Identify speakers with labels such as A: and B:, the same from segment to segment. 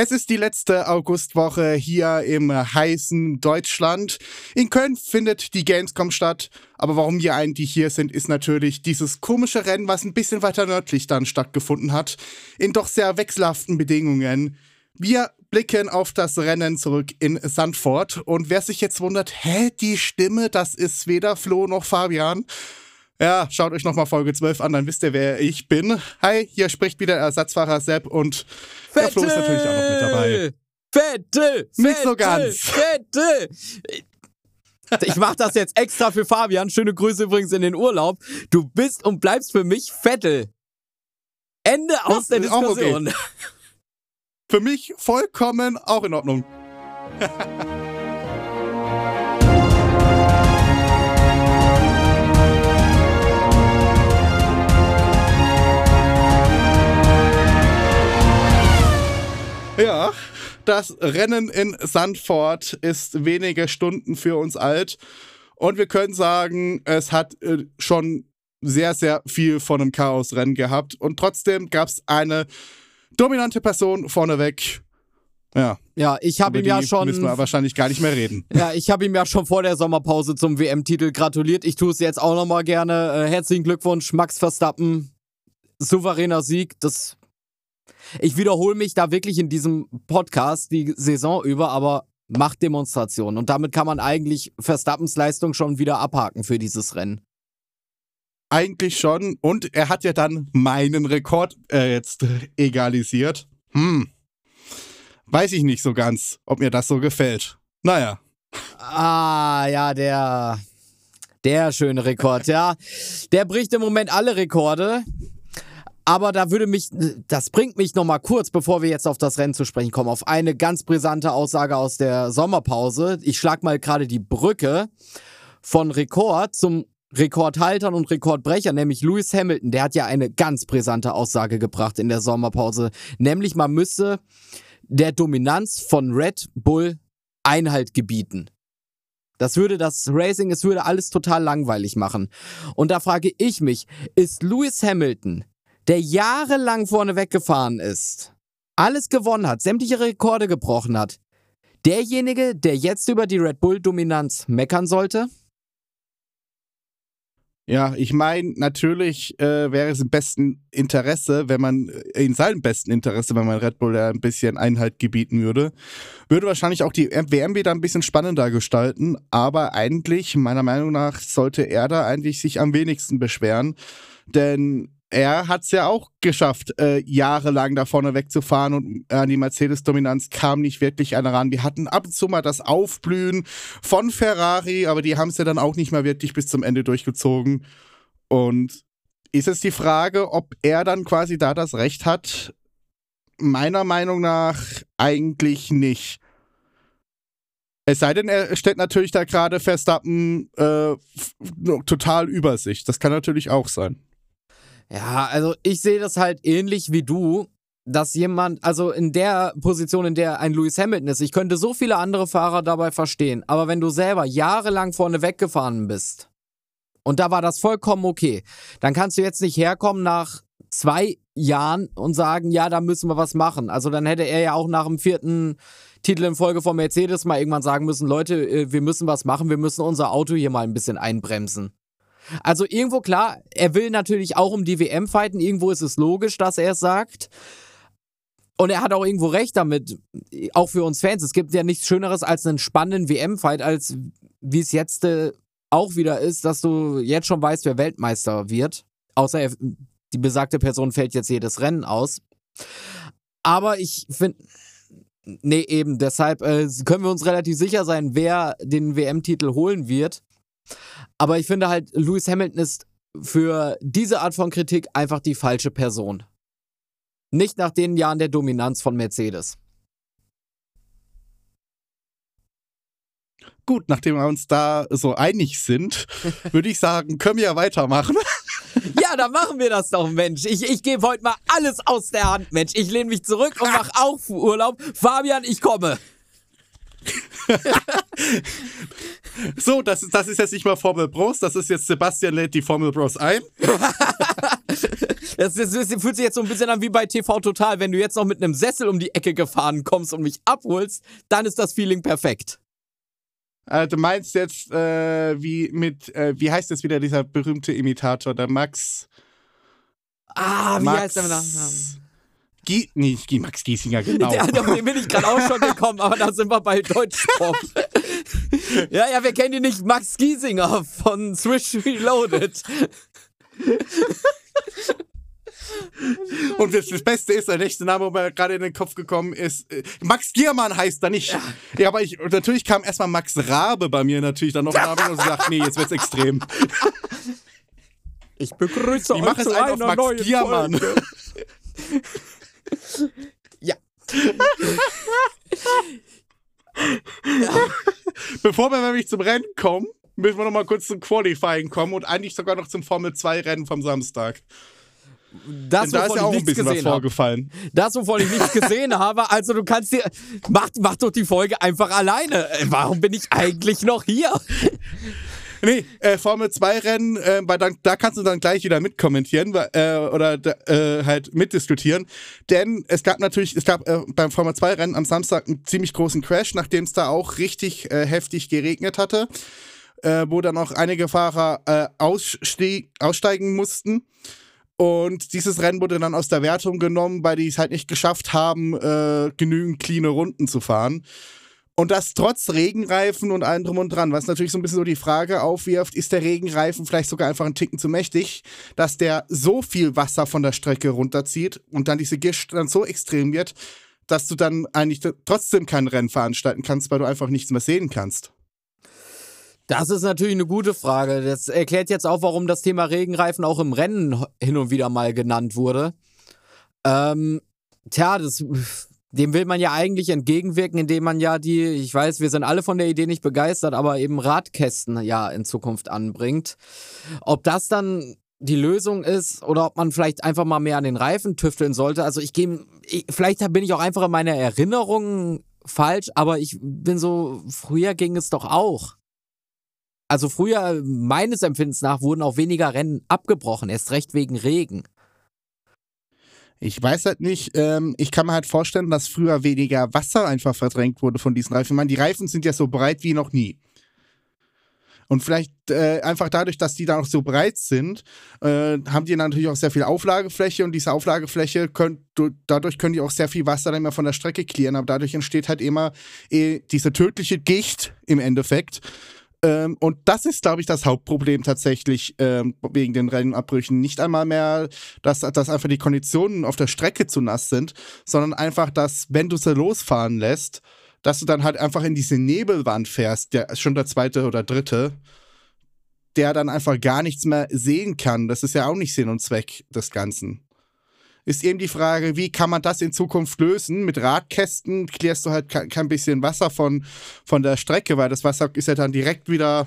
A: Es ist die letzte Augustwoche hier im heißen Deutschland. In Köln findet die Gamescom statt. Aber warum wir eigentlich hier sind, ist natürlich dieses komische Rennen, was ein bisschen weiter nördlich dann stattgefunden hat. In doch sehr wechselhaften Bedingungen. Wir blicken auf das Rennen zurück in Sandford. Und wer sich jetzt wundert, hä, die Stimme, das ist weder Flo noch Fabian. Ja, schaut euch nochmal Folge 12 an, dann wisst ihr, wer ich bin. Hi, hier spricht wieder Ersatzfahrer Sepp und Vettel! der Flo ist natürlich auch noch mit dabei.
B: Vettel!
A: Nicht so ganz.
B: Vettel! Ich mach das jetzt extra für Fabian. Schöne Grüße übrigens in den Urlaub. Du bist und bleibst für mich Vettel. Ende aus der Diskussion.
A: Okay. Für mich vollkommen auch in Ordnung. Ja, das Rennen in Sandford ist wenige Stunden für uns alt. Und wir können sagen, es hat äh, schon sehr, sehr viel von einem Chaosrennen gehabt. Und trotzdem gab es eine dominante Person vorneweg. Ja.
B: Ja, ich habe ihm ja schon.
A: Müssen wir wahrscheinlich gar nicht mehr reden.
B: Ja, ich habe ihm ja schon vor der Sommerpause zum WM-Titel gratuliert. Ich tue es jetzt auch nochmal gerne. Äh, herzlichen Glückwunsch, Max Verstappen. Souveräner Sieg. Das ich wiederhole mich da wirklich in diesem Podcast die Saison über, aber Machtdemonstration. Und damit kann man eigentlich Verstappens Leistung schon wieder abhaken für dieses Rennen.
A: Eigentlich schon. Und er hat ja dann meinen Rekord äh, jetzt egalisiert. Hm. Weiß ich nicht so ganz, ob mir das so gefällt. Naja.
B: Ah, ja, der. Der schöne Rekord, ja. Der bricht im Moment alle Rekorde. Aber da würde mich, das bringt mich nochmal kurz, bevor wir jetzt auf das Rennen zu sprechen kommen, auf eine ganz brisante Aussage aus der Sommerpause. Ich schlag mal gerade die Brücke von Rekord zum Rekordhaltern und Rekordbrecher, nämlich Lewis Hamilton. Der hat ja eine ganz brisante Aussage gebracht in der Sommerpause. Nämlich, man müsse der Dominanz von Red Bull Einhalt gebieten. Das würde das Racing, es würde alles total langweilig machen. Und da frage ich mich, ist Lewis Hamilton der jahrelang vorne weggefahren ist, alles gewonnen hat, sämtliche Rekorde gebrochen hat, derjenige, der jetzt über die Red Bull-Dominanz meckern sollte?
A: Ja, ich meine, natürlich äh, wäre es im besten Interesse, wenn man, äh, in seinem besten Interesse, wenn man Red Bull da ein bisschen Einhalt gebieten würde. Würde wahrscheinlich auch die WM wieder ein bisschen spannender gestalten, aber eigentlich, meiner Meinung nach, sollte er da eigentlich sich am wenigsten beschweren. Denn er hat es ja auch geschafft, äh, jahrelang da vorne wegzufahren und an die Mercedes-Dominanz kam nicht wirklich einer ran. Die hatten ab und zu mal das Aufblühen von Ferrari, aber die haben es ja dann auch nicht mehr wirklich bis zum Ende durchgezogen. Und ist es die Frage, ob er dann quasi da das Recht hat? Meiner Meinung nach eigentlich nicht. Es sei denn, er stellt natürlich da gerade Verstappen äh, total über sich. Das kann natürlich auch sein.
B: Ja, also ich sehe das halt ähnlich wie du, dass jemand, also in der Position, in der ein Lewis Hamilton ist, ich könnte so viele andere Fahrer dabei verstehen, aber wenn du selber jahrelang vorne weggefahren bist und da war das vollkommen okay, dann kannst du jetzt nicht herkommen nach zwei Jahren und sagen, ja, da müssen wir was machen. Also dann hätte er ja auch nach dem vierten Titel in Folge von Mercedes mal irgendwann sagen müssen, Leute, äh, wir müssen was machen, wir müssen unser Auto hier mal ein bisschen einbremsen. Also irgendwo klar, er will natürlich auch um die WM fighten. Irgendwo ist es logisch, dass er es sagt. Und er hat auch irgendwo recht damit, auch für uns Fans. Es gibt ja nichts Schöneres als einen spannenden WM-Fight, als wie es jetzt äh, auch wieder ist, dass du jetzt schon weißt, wer Weltmeister wird. Außer er, die besagte Person fällt jetzt jedes Rennen aus. Aber ich finde, nee, eben, deshalb äh, können wir uns relativ sicher sein, wer den WM-Titel holen wird. Aber ich finde halt, Lewis Hamilton ist für diese Art von Kritik einfach die falsche Person. Nicht nach den Jahren der Dominanz von Mercedes.
A: Gut, nachdem wir uns da so einig sind, würde ich sagen, können wir ja weitermachen.
B: Ja, dann machen wir das doch, Mensch. Ich, ich gebe heute mal alles aus der Hand, Mensch. Ich lehne mich zurück und mache auch Urlaub. Fabian, ich komme.
A: so, das, das ist jetzt nicht mal Formel Bros, das ist jetzt Sebastian lädt die Formel Bros ein.
B: Das, das, das fühlt sich jetzt so ein bisschen an wie bei TV Total. Wenn du jetzt noch mit einem Sessel um die Ecke gefahren kommst und mich abholst, dann ist das Feeling perfekt.
A: Äh, du meinst jetzt, äh, wie mit, äh, wie heißt jetzt wieder dieser berühmte Imitator, der Max.
B: Ah, wie
A: Max
B: heißt der mit Nachnamen?
A: Nee, nicht Gie- Max Giesinger, genau.
B: Ja, auf den bin ich gerade auch schon gekommen, aber da sind wir bei Deutschpop. ja, ja, wir kennen ihn nicht. Max Giesinger von Swish Reloaded.
A: Und das, das Beste ist, der nächste Name, der mir gerade in den Kopf gekommen ist, äh, Max Giermann heißt er nicht. Ja, aber ich, natürlich kam erstmal Max Rabe bei mir natürlich dann noch Namen und sagt, nee, jetzt wird's extrem.
B: Ich begrüße
A: Ich mache es einfach auf Max Giermann.
B: Ja.
A: Bevor wir nämlich zum Rennen kommen, müssen wir noch mal kurz zum Qualifying kommen und eigentlich sogar noch zum Formel 2 Rennen vom Samstag.
B: Das,
A: da ist ja auch
B: ich
A: ein bisschen was
B: gesehen habe.
A: vorgefallen.
B: Das, wovon ich nichts gesehen habe. Also du kannst dir. Mach, mach doch die Folge einfach alleine. Warum bin ich eigentlich noch hier?
A: Nee, äh, Formel 2 Rennen, äh, weil dann, da kannst du dann gleich wieder mitkommentieren äh, oder äh, halt mitdiskutieren. Denn es gab natürlich, es gab äh, beim Formel 2 Rennen am Samstag einen ziemlich großen Crash, nachdem es da auch richtig äh, heftig geregnet hatte, äh, wo dann auch einige Fahrer äh, aussteigen mussten. Und dieses Rennen wurde dann aus der Wertung genommen, weil die es halt nicht geschafft haben, äh, genügend cleane Runden zu fahren. Und das trotz Regenreifen und allem drum und dran, was natürlich so ein bisschen so die Frage aufwirft, ist der Regenreifen vielleicht sogar einfach ein Ticken zu mächtig, dass der so viel Wasser von der Strecke runterzieht und dann diese Gischt dann so extrem wird, dass du dann eigentlich trotzdem kein Rennen veranstalten kannst, weil du einfach nichts mehr sehen kannst.
B: Das ist natürlich eine gute Frage. Das erklärt jetzt auch, warum das Thema Regenreifen auch im Rennen hin und wieder mal genannt wurde. Ähm, tja, das, dem will man ja eigentlich entgegenwirken, indem man ja die, ich weiß, wir sind alle von der Idee nicht begeistert, aber eben Radkästen ja in Zukunft anbringt. Ob das dann die Lösung ist oder ob man vielleicht einfach mal mehr an den Reifen tüfteln sollte. Also ich gehe, ich- vielleicht bin ich auch einfach in meiner Erinnerung falsch, aber ich bin so, früher ging es doch auch. Also früher, meines Empfindens nach, wurden auch weniger Rennen abgebrochen, erst recht wegen Regen.
A: Ich weiß halt nicht, ähm, ich kann mir halt vorstellen, dass früher weniger Wasser einfach verdrängt wurde von diesen Reifen. Ich meine, die Reifen sind ja so breit wie noch nie. Und vielleicht äh, einfach dadurch, dass die da noch so breit sind, äh, haben die natürlich auch sehr viel Auflagefläche und diese Auflagefläche, könnt, du, dadurch können die auch sehr viel Wasser dann mehr von der Strecke clearen, aber dadurch entsteht halt immer eh, diese tödliche Gicht im Endeffekt. Ähm, und das ist, glaube ich, das Hauptproblem tatsächlich ähm, wegen den Rennabbrüchen. Nicht einmal mehr, dass, dass einfach die Konditionen auf der Strecke zu nass sind, sondern einfach, dass, wenn du sie losfahren lässt, dass du dann halt einfach in diese Nebelwand fährst, der schon der zweite oder dritte, der dann einfach gar nichts mehr sehen kann. Das ist ja auch nicht Sinn und Zweck des Ganzen. Ist eben die Frage, wie kann man das in Zukunft lösen? Mit Radkästen klärst du halt kein, bisschen Wasser von, von der Strecke, weil das Wasser ist ja dann direkt wieder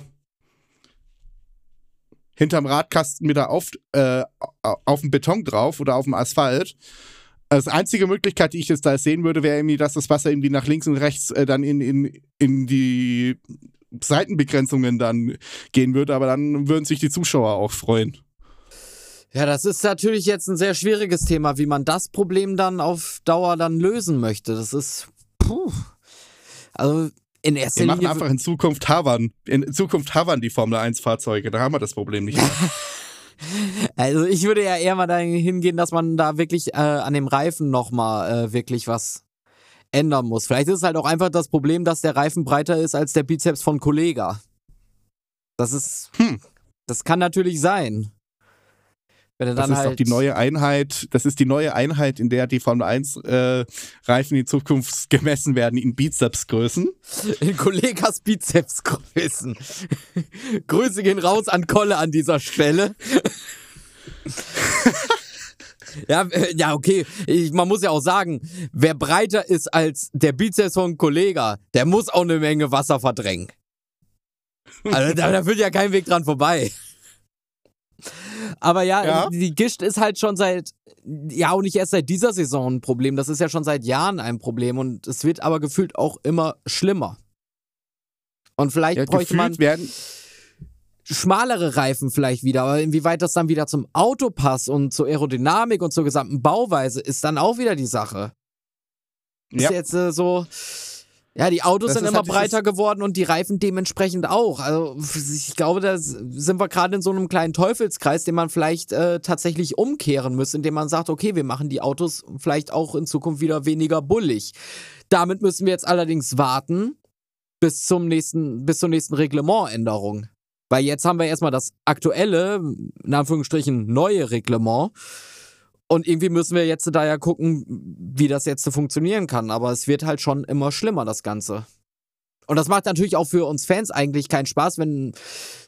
A: hinterm Radkasten wieder auf, äh, auf dem Beton drauf oder auf dem Asphalt. Also die einzige Möglichkeit, die ich jetzt da sehen würde, wäre irgendwie, dass das Wasser irgendwie nach links und rechts äh, dann in, in, in die Seitenbegrenzungen dann gehen würde, aber dann würden sich die Zuschauer auch freuen.
B: Ja, das ist natürlich jetzt ein sehr schwieriges Thema, wie man das Problem dann auf Dauer dann lösen möchte. Das ist, puh. Also in erster
A: Wir machen
B: Linie.
A: einfach in Zukunft Havern. In Zukunft Havern die Formel 1 Fahrzeuge, da haben wir das Problem nicht mehr.
B: Also ich würde ja eher mal dahin hingehen, dass man da wirklich äh, an dem Reifen nochmal äh, wirklich was ändern muss. Vielleicht ist es halt auch einfach das Problem, dass der Reifen breiter ist als der Bizeps von Kollega. Das ist.
A: Hm.
B: Das kann natürlich sein.
A: Das ist
B: halt.
A: doch die neue Einheit, das ist die neue Einheit, in der die Formel 1 äh, Reifen in Zukunft gemessen werden in Bizepsgrößen.
B: in Kollegas Bizepsgrößen. Grüße gehen raus an Kolle an dieser Stelle. ja, äh, ja, okay. Ich, man muss ja auch sagen, wer breiter ist als der Bizeps von Kollega, der muss auch eine Menge Wasser verdrängen. Also da, da führt ja kein Weg dran vorbei. Aber ja,
A: Ja.
B: die Gischt ist halt schon seit, ja auch nicht erst seit dieser Saison ein Problem, das ist ja schon seit Jahren ein Problem und es wird aber gefühlt auch immer schlimmer. Und vielleicht
A: Ja,
B: bräuchte man,
A: werden,
B: schmalere Reifen vielleicht wieder, aber inwieweit das dann wieder zum Auto passt und zur Aerodynamik und zur gesamten Bauweise, ist dann auch wieder die Sache. Ist jetzt äh, so, ja, die Autos
A: Das
B: sind immer
A: halt
B: breiter geworden und die Reifen dementsprechend auch. Also ich glaube, da sind wir gerade in so einem kleinen Teufelskreis, den man vielleicht äh, tatsächlich umkehren müsste, indem man sagt, okay, wir machen die Autos vielleicht auch in Zukunft wieder weniger bullig. Damit müssen wir jetzt allerdings warten bis zum nächsten, bis zur nächsten Reglementänderung. Weil jetzt haben wir erstmal das aktuelle, in Anführungsstrichen neue Reglement. Und irgendwie müssen wir jetzt da ja gucken, wie das jetzt funktionieren kann. Aber es wird halt schon immer schlimmer, das Ganze. Und das macht natürlich auch für uns Fans eigentlich keinen Spaß, wenn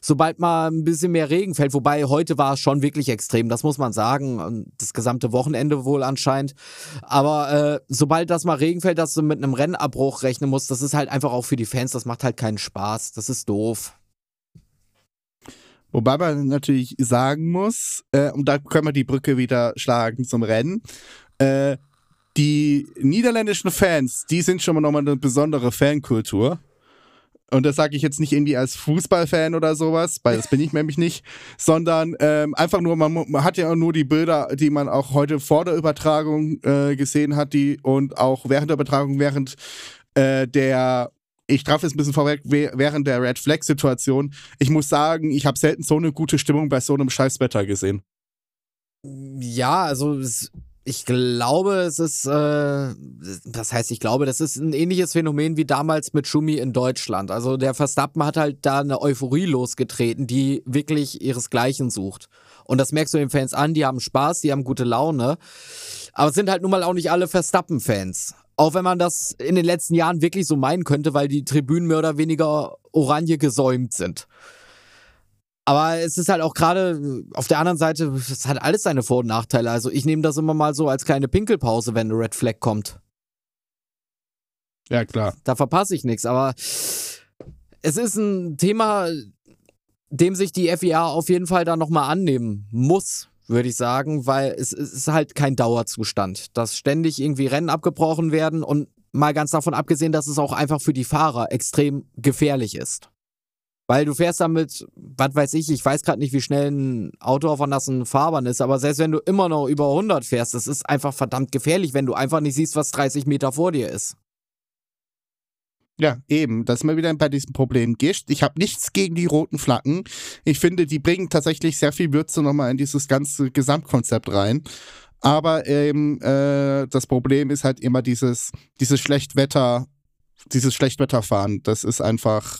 B: sobald mal ein bisschen mehr Regen fällt. Wobei heute war es schon wirklich extrem, das muss man sagen. Und das gesamte Wochenende wohl anscheinend. Aber äh, sobald das mal Regen fällt, dass du mit einem Rennabbruch rechnen musst, das ist halt einfach auch für die Fans, das macht halt keinen Spaß. Das ist doof.
A: Wobei man natürlich sagen muss, äh, und da können wir die Brücke wieder schlagen zum Rennen, äh, die niederländischen Fans, die sind schon mal nochmal eine besondere Fankultur. Und das sage ich jetzt nicht irgendwie als Fußballfan oder sowas, weil das bin ich nämlich nicht, sondern ähm, einfach nur, man, man hat ja auch nur die Bilder, die man auch heute vor der Übertragung äh, gesehen hat, die und auch während der Übertragung, während äh, der ich traf jetzt ein bisschen vorweg, we- während der Red Flag-Situation. Ich muss sagen, ich habe selten so eine gute Stimmung bei so einem Scheißwetter gesehen.
B: Ja, also ich glaube, es ist, äh, das heißt, ich glaube, das ist ein ähnliches Phänomen wie damals mit Schumi in Deutschland. Also der Verstappen hat halt da eine Euphorie losgetreten, die wirklich ihresgleichen sucht. Und das merkst du den Fans an, die haben Spaß, die haben gute Laune. Aber es sind halt nun mal auch nicht alle Verstappen-Fans. Auch wenn man das in den letzten Jahren wirklich so meinen könnte, weil die Tribünen mehr oder weniger oranje gesäumt sind. Aber es ist halt auch gerade auf der anderen Seite, es hat alles seine Vor- und Nachteile. Also ich nehme das immer mal so als kleine Pinkelpause, wenn eine Red Flag kommt.
A: Ja, klar.
B: Da verpasse ich nichts. Aber es ist ein Thema, dem sich die FIA auf jeden Fall da nochmal annehmen muss, würde ich sagen, weil es, es ist halt kein Dauerzustand, dass ständig irgendwie Rennen abgebrochen werden und mal ganz davon abgesehen, dass es auch einfach für die Fahrer extrem gefährlich ist. Weil du fährst damit, was weiß ich, ich weiß gerade nicht, wie schnell ein Auto auf einer nassen Fahrbahn ist, aber selbst wenn du immer noch über 100 fährst, das ist einfach verdammt gefährlich, wenn du einfach nicht siehst, was 30 Meter vor dir ist.
A: Ja, eben. Das ist mal wieder bei diesem Problem Gischt. Ich habe nichts gegen die roten Flaggen. Ich finde, die bringen tatsächlich sehr viel Würze nochmal in dieses ganze Gesamtkonzept rein. Aber eben, äh, das Problem ist halt immer dieses, dieses Schlechtwetter, dieses Schlechtwetterfahren. Das ist einfach,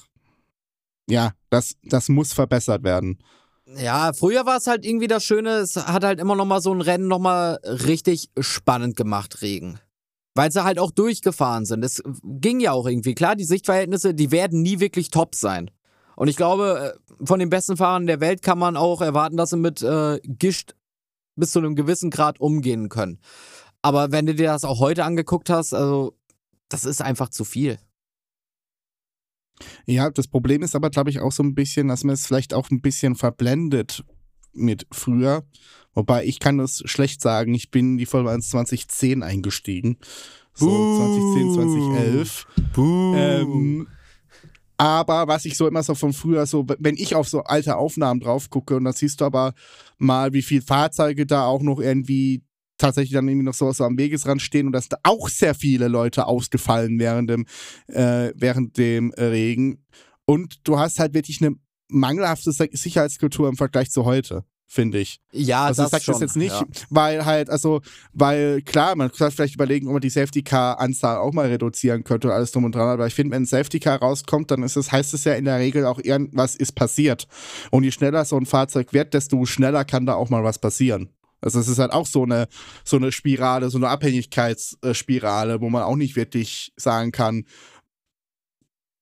A: ja, das, das muss verbessert werden.
B: Ja, früher war es halt irgendwie das Schöne, es hat halt immer noch mal so ein Rennen noch mal richtig spannend gemacht, Regen. Weil sie halt auch durchgefahren sind. Es ging ja auch irgendwie. Klar, die Sichtverhältnisse, die werden nie wirklich top sein. Und ich glaube, äh, von den besten Fahrern der Welt kann man auch erwarten, dass sie mit äh, Gischt bis zu einem gewissen Grad umgehen können. Aber wenn du dir das auch heute angeguckt hast, also das ist einfach zu viel.
A: Ja, das Problem ist aber, glaube ich, auch so ein bisschen, dass man es vielleicht auch ein bisschen verblendet mit früher. Wobei ich kann das schlecht sagen. Ich bin in die Formel 1 2010 eingestiegen. So
B: Buh.
A: 2010, 2011. Ähm, aber was ich so immer so von früher so, wenn ich auf so alte Aufnahmen drauf gucke und dann siehst du aber mal, wie viele Fahrzeuge da auch noch irgendwie tatsächlich dann irgendwie noch so, so am Wegesrand stehen und dass da auch sehr viele Leute ausgefallen während dem, äh, während dem Regen. Und du hast halt wirklich eine mangelhafte Si- Sicherheitskultur im Vergleich zu heute, finde ich.
B: Ja,
A: Also
B: das
A: ich sag
B: schon.
A: das jetzt nicht,
B: Ja.
A: weil halt, also, weil klar, man kann vielleicht überlegen, ob man die Safety Car Anzahl auch mal reduzieren könnte und alles drum und dran, aber ich finde, wenn ein Safety Car rauskommt, dann ist es, heißt es ja in der Regel auch irgendwas ist passiert. Und je schneller so ein Fahrzeug wird, desto schneller kann da auch mal was passieren. Also es ist halt auch so eine, so eine Spirale, so eine Abhängigkeitsspirale, wo man auch nicht wirklich sagen kann,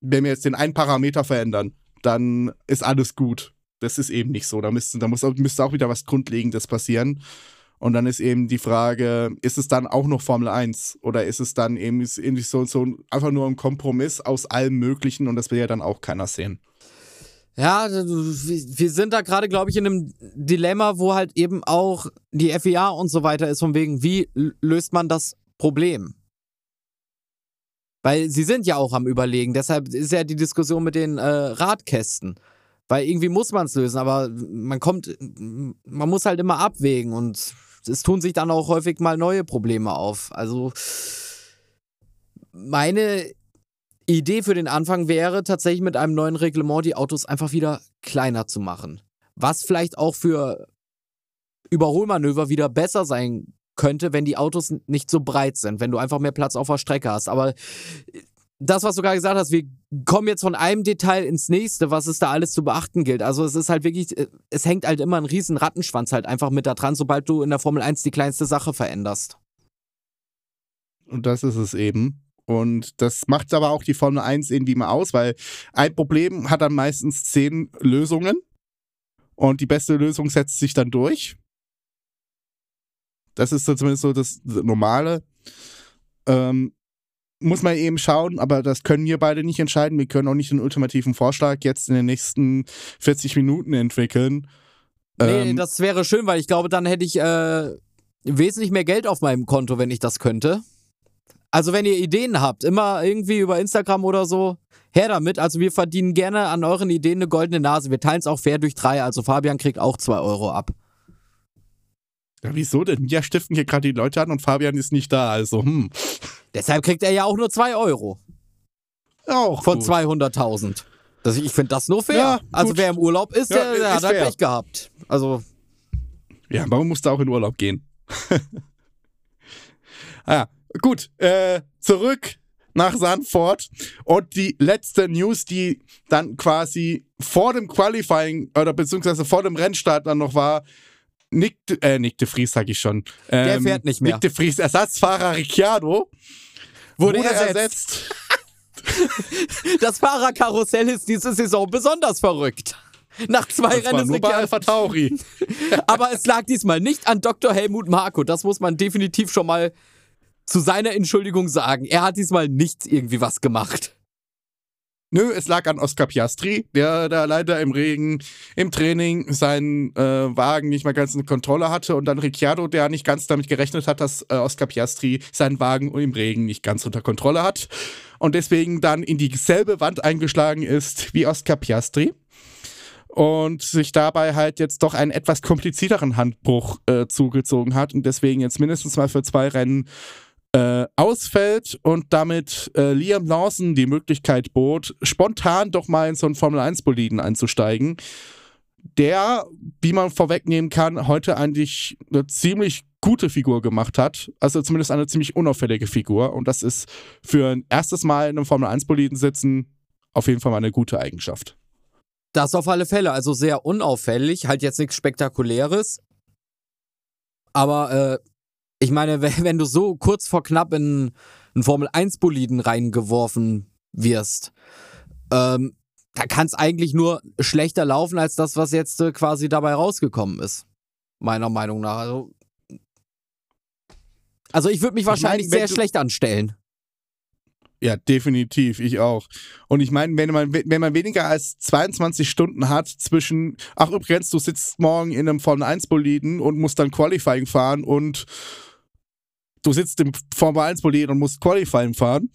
A: wenn wir jetzt den einen Parameter verändern, dann ist alles gut. Das ist eben nicht so. Da, müsste, da muss, müsste auch wieder was Grundlegendes passieren. Und dann ist eben die Frage, ist es dann auch noch Formel 1 oder ist es dann eben irgendwie so, so einfach nur ein Kompromiss aus allem Möglichen und das will ja dann auch keiner sehen.
B: Ja, wir wir sind da gerade, glaube ich, in einem Dilemma, wo halt eben auch die FIA und so weiter ist, von wegen, wie löst man das Problem? Weil sie sind ja auch am Überlegen, deshalb ist ja die Diskussion mit den äh, Radkästen. Weil irgendwie muss man es lösen, aber man kommt, man muss halt immer abwägen und es tun sich dann auch häufig mal neue Probleme auf. Also meine Idee für den Anfang wäre tatsächlich mit einem neuen Reglement die Autos einfach wieder kleiner zu machen. Was vielleicht auch für Überholmanöver wieder besser sein könnte, wenn die Autos nicht so breit sind, wenn du einfach mehr Platz auf der Strecke hast. Aber das, was du gerade gesagt hast, wir kommen jetzt von einem Detail ins nächste, was es da alles zu beachten gilt. Also es ist halt wirklich, es hängt halt immer ein riesen Rattenschwanz halt einfach mit da dran, sobald du in der Formel 1 die kleinste Sache veränderst.
A: Und das ist es eben. Und das macht aber auch die Formel 1 irgendwie mal aus, weil ein Problem hat dann meistens zehn Lösungen und die beste Lösung setzt sich dann durch. Das ist so zumindest so das Normale. Ähm, muss man eben schauen, aber das können wir beide nicht entscheiden. Wir können auch nicht einen ultimativen Vorschlag jetzt in den nächsten 40 Minuten entwickeln.
B: Nee, ähm, das wäre schön, weil ich glaube, dann hätte ich äh, wesentlich mehr Geld auf meinem Konto, wenn ich das könnte. Also, wenn ihr Ideen habt, immer irgendwie über Instagram oder so, her damit. Also, wir verdienen gerne an euren Ideen eine goldene Nase. Wir teilen es auch fair durch drei. Also, Fabian kriegt auch zwei Euro ab.
A: Ja, wieso denn? Ja, stiften hier gerade die Leute an und Fabian ist nicht da, also hm.
B: Deshalb kriegt er ja auch nur 2 Euro.
A: Auch.
B: Von 200.000. Ich finde das nur fair. Ja, also wer im Urlaub ist, ja, der, der ist hat halt Pech gehabt. Also.
A: Ja, warum musst du auch in Urlaub gehen? ah, gut. Äh, zurück nach Sandford. Und die letzte News, die dann quasi vor dem Qualifying oder beziehungsweise vor dem Rennstart dann noch war, Nick, äh, Nick de Vries, sag ich schon.
B: Ähm, Der fährt nicht mehr.
A: Nick de Vries, Ersatzfahrer Ricciardo, wurde, wurde ersetzt.
B: ersetzt. das Fahrerkarussell ist diese Saison besonders verrückt. Nach zwei das Rennen
A: bei Alpha Tauri.
B: Aber es lag diesmal nicht an Dr. Helmut Marko. Das muss man definitiv schon mal zu seiner Entschuldigung sagen. Er hat diesmal nicht irgendwie was gemacht.
A: Nö, es lag an Oscar Piastri, der da leider im Regen, im Training seinen äh, Wagen nicht mehr ganz in Kontrolle hatte und dann Ricciardo, der nicht ganz damit gerechnet hat, dass äh, Oscar Piastri seinen Wagen im Regen nicht ganz unter Kontrolle hat und deswegen dann in dieselbe Wand eingeschlagen ist wie Oscar Piastri und sich dabei halt jetzt doch einen etwas komplizierteren Handbruch äh, zugezogen hat und deswegen jetzt mindestens mal für zwei Rennen äh, ausfällt und damit äh, Liam Lawson die Möglichkeit bot, spontan doch mal in so einen Formel-1-Boliden einzusteigen, der, wie man vorwegnehmen kann, heute eigentlich eine ziemlich gute Figur gemacht hat. Also zumindest eine ziemlich unauffällige Figur. Und das ist für ein erstes Mal in einem Formel-1-Boliden sitzen auf jeden Fall mal eine gute Eigenschaft.
B: Das auf alle Fälle. Also sehr unauffällig, halt jetzt nichts Spektakuläres. Aber äh, ich meine, wenn du so kurz vor knapp in einen Formel-1-Boliden reingeworfen wirst, ähm, da kann es eigentlich nur schlechter laufen als das, was jetzt äh, quasi dabei rausgekommen ist. Meiner Meinung nach. Also, also ich würde mich wahrscheinlich ich mein, sehr schlecht anstellen.
A: Ja, definitiv, ich auch. Und ich meine, wenn man, wenn man weniger als 22 Stunden hat zwischen, ach übrigens, du sitzt morgen in einem Formel 1 Boliden und musst dann Qualifying fahren und du sitzt im Formel 1 Boliden und musst Qualifying fahren,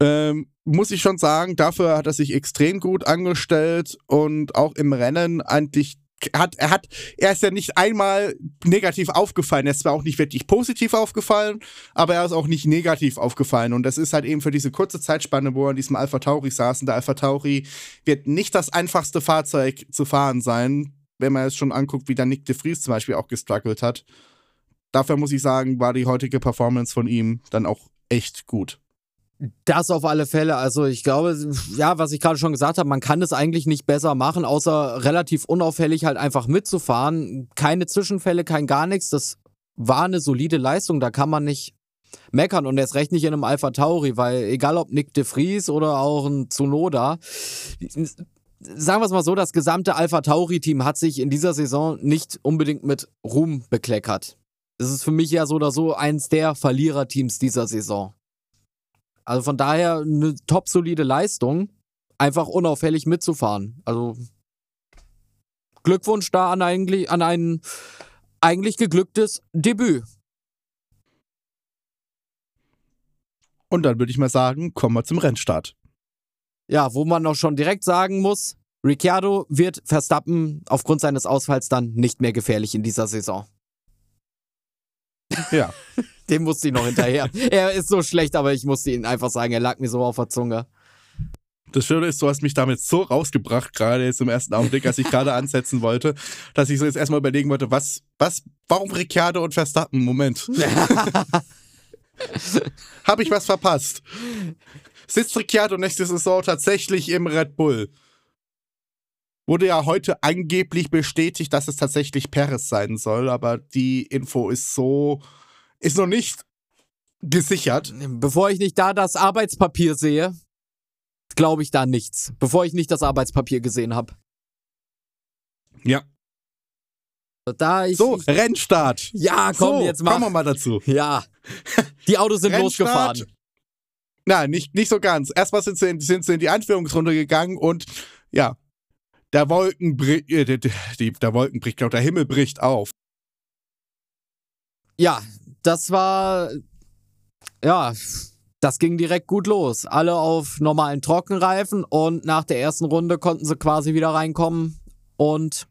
A: ähm, muss ich schon sagen, dafür hat er sich extrem gut angestellt und auch im Rennen eigentlich hat, er hat, er ist ja nicht einmal negativ aufgefallen. Er ist zwar auch nicht wirklich positiv aufgefallen, aber er ist auch nicht negativ aufgefallen. Und das ist halt eben für diese kurze Zeitspanne, wo er in diesem Alpha Tauri saß. Und der Alpha Tauri wird nicht das einfachste Fahrzeug zu fahren sein, wenn man es schon anguckt, wie der Nick de Vries zum Beispiel auch gestruggelt hat. Dafür muss ich sagen, war die heutige Performance von ihm dann auch echt gut.
B: Das auf alle Fälle. Also ich glaube, ja, was ich gerade schon gesagt habe, man kann es eigentlich nicht besser machen, außer relativ unauffällig halt einfach mitzufahren. Keine Zwischenfälle, kein gar nichts. Das war eine solide Leistung, da kann man nicht meckern und erst recht nicht in einem Alpha Tauri, weil egal ob Nick de Vries oder auch ein Tsunoda, sagen wir es mal so, das gesamte Alpha Tauri-Team hat sich in dieser Saison nicht unbedingt mit Ruhm bekleckert. Es ist für mich ja so oder so eins der Verliererteams dieser Saison. Also von daher eine top solide Leistung, einfach unauffällig mitzufahren. Also Glückwunsch da an, eigentlich, an ein eigentlich geglücktes Debüt.
A: Und dann würde ich mal sagen, kommen wir zum Rennstart.
B: Ja, wo man auch schon direkt sagen muss, Ricciardo wird Verstappen aufgrund seines Ausfalls dann nicht mehr gefährlich in dieser Saison.
A: Ja.
B: Dem musste ich noch hinterher. er ist so schlecht, aber ich musste ihn einfach sagen, er lag mir so auf der Zunge.
A: Das Schöne ist, du hast mich damit so rausgebracht, gerade jetzt im ersten Augenblick, als ich gerade ansetzen wollte, dass ich so jetzt erstmal überlegen wollte, was, was, warum Ricciardo und Verstappen? Moment. Habe ich was verpasst? Sitzt Ricciardo nächste Saison tatsächlich im Red Bull? Wurde ja heute angeblich bestätigt, dass es tatsächlich Perez sein soll, aber die Info ist so, ist noch nicht gesichert.
B: Bevor ich nicht da das Arbeitspapier sehe, glaube ich da nichts. Bevor ich nicht das Arbeitspapier gesehen habe.
A: Ja.
B: Da ich,
A: so,
B: ich,
A: Rennstart.
B: Ja, komm,
A: so,
B: jetzt mach.
A: Kommen wir mal dazu.
B: Ja. Die Autos sind losgefahren.
A: Nein, nicht, nicht so ganz. Erstmal sind sie, in, sind sie in die Einführungsrunde gegangen und ja, der Wolken, äh, der, der Wolken bricht, glaube der Himmel bricht auf.
B: Ja, das war, ja, das ging direkt gut los. Alle auf normalen Trockenreifen und nach der ersten Runde konnten sie quasi wieder reinkommen und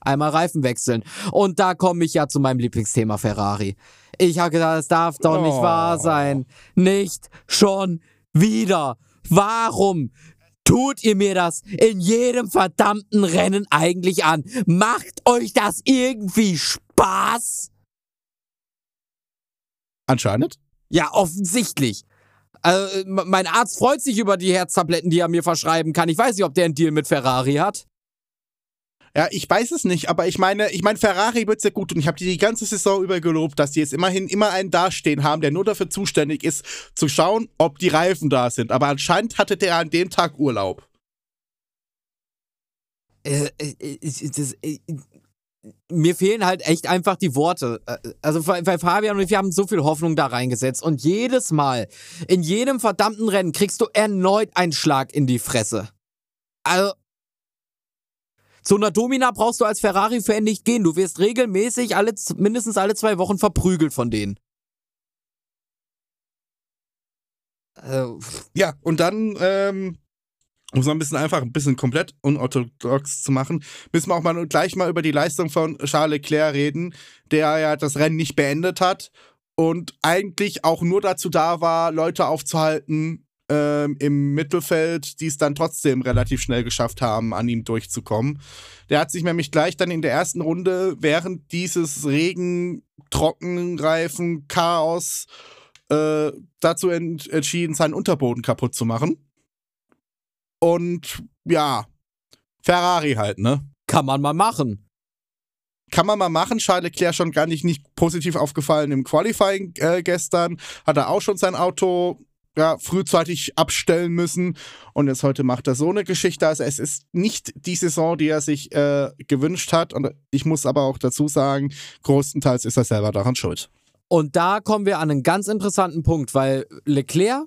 B: einmal Reifen wechseln. Und da komme ich ja zu meinem Lieblingsthema Ferrari. Ich habe gedacht, es darf doch nicht
A: Oh.
B: wahr sein. Nicht schon wieder. Warum tut ihr mir das in jedem verdammten Rennen eigentlich an? Macht euch das irgendwie Spaß?
A: Anscheinend.
B: Ja, offensichtlich. Also, äh, mein Arzt freut sich über die Herztabletten, die er mir verschreiben kann. Ich weiß nicht, ob der einen Deal mit Ferrari hat.
A: Ja, ich weiß es nicht, aber ich meine, ich meine, Ferrari wird's ja gut und ich habe die die ganze Saison über gelobt, dass die jetzt immerhin immer einen dastehen haben, der nur dafür zuständig ist, zu schauen, ob die Reifen da sind. Aber anscheinend hatte der an dem Tag Urlaub.
B: Äh, äh, das, äh, mir fehlen halt echt einfach die Worte. Äh, Also bei Fabian und wir haben so viel Hoffnung da reingesetzt und jedes Mal, in jedem verdammten Rennen, kriegst du erneut einen Schlag in die Fresse. Also, zu einer Domina brauchst du als Ferrari-Fan nicht gehen. Du wirst regelmäßig alle, mindestens alle zwei Wochen verprügelt von denen. Also,
A: Ja, und dann, ähm, um es mal ein bisschen einfach, ein bisschen komplett unorthodox zu machen, müssen wir auch mal gleich mal über die Leistung von Charles Leclerc reden, der ja das Rennen nicht beendet hat und eigentlich auch nur dazu da war, Leute aufzuhalten ähm, im Mittelfeld, die es dann trotzdem relativ schnell geschafft haben, an ihm durchzukommen. Der hat sich nämlich gleich dann in der ersten Runde während dieses Regen, Trockenreifen, Chaos äh, dazu ent entschieden, seinen Unterboden kaputt zu machen. Und ja, Ferrari halt, ne?
B: kann man mal machen.
A: Kann man mal machen. Charles Leclerc schon gar nicht, nicht positiv aufgefallen im Qualifying äh, gestern. Hat er auch schon sein Auto ja, frühzeitig abstellen müssen. Und jetzt heute macht er so eine Geschichte. Also es ist nicht die Saison, die er sich äh, gewünscht hat. Und ich muss aber auch dazu sagen, größtenteils ist er selber daran schuld.
B: Und da kommen wir an einen ganz interessanten Punkt, weil Leclerc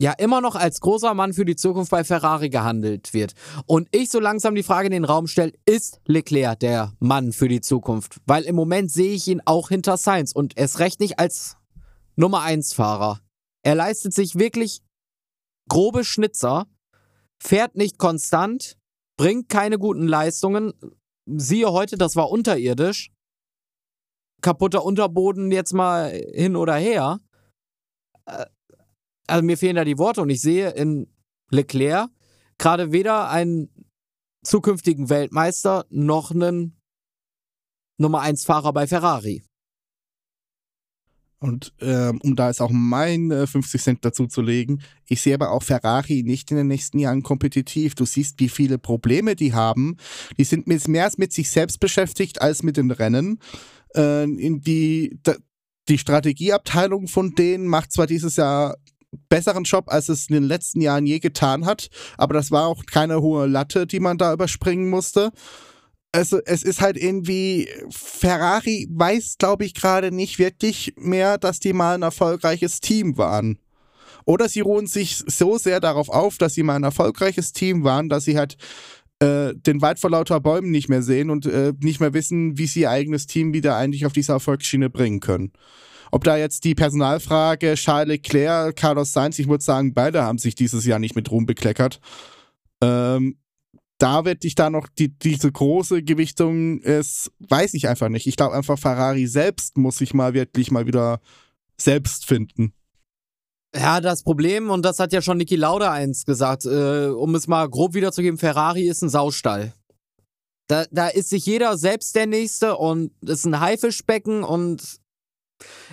B: ja immer noch als großer Mann für die Zukunft bei Ferrari gehandelt wird. Und ich so langsam die Frage in den Raum stelle, ist Leclerc der Mann für die Zukunft? Weil im Moment sehe ich ihn auch hinter Sainz und erst recht nicht als Nummer 1 Fahrer. Er leistet sich wirklich grobe Schnitzer, fährt nicht konstant, bringt keine guten Leistungen. Siehe heute, das war unterirdisch. Kaputter Unterboden jetzt mal hin oder her. Äh, Also mir fehlen da die Worte und ich sehe in Leclerc gerade weder einen zukünftigen Weltmeister noch einen Nummer 1 Fahrer bei Ferrari.
A: Und ähm, um da jetzt auch mein äh, 50 Cent dazu zu legen, ich sehe aber auch Ferrari nicht in den nächsten Jahren kompetitiv. Du siehst, wie viele Probleme die haben. Die sind mit, mehr mit sich selbst beschäftigt als mit den Rennen. Äh, in die, da, die Strategieabteilung von denen macht zwar dieses Jahr besseren Job, als es in den letzten Jahren je getan hat, aber das war auch keine hohe Latte, die man da überspringen musste also es ist halt irgendwie, Ferrari weiß, glaube ich, gerade nicht wirklich mehr, dass die mal ein erfolgreiches Team waren. Oder sie ruhen sich so sehr darauf auf, dass sie mal ein erfolgreiches Team waren, dass sie halt äh, den Wald vor lauter Bäumen nicht mehr sehen und äh, nicht mehr wissen, wie sie ihr eigenes Team wieder eigentlich auf diese Erfolgsschiene bringen können. Ob da jetzt die Personalfrage Charles Leclerc, Carlos Sainz, ich würde sagen, beide haben sich dieses Jahr nicht mit Ruhm bekleckert. Ähm, da ich da noch die, diese große Gewichtung ist, weiß ich einfach nicht. Ich glaube einfach, Ferrari selbst muss sich mal wirklich mal wieder selbst finden.
B: Ja, das Problem, und das hat ja schon Niki Lauda eins gesagt, äh, um es mal grob wiederzugeben, Ferrari ist ein Saustall. Da, da ist sich jeder selbst der Nächste und es ist ein Haifischbecken und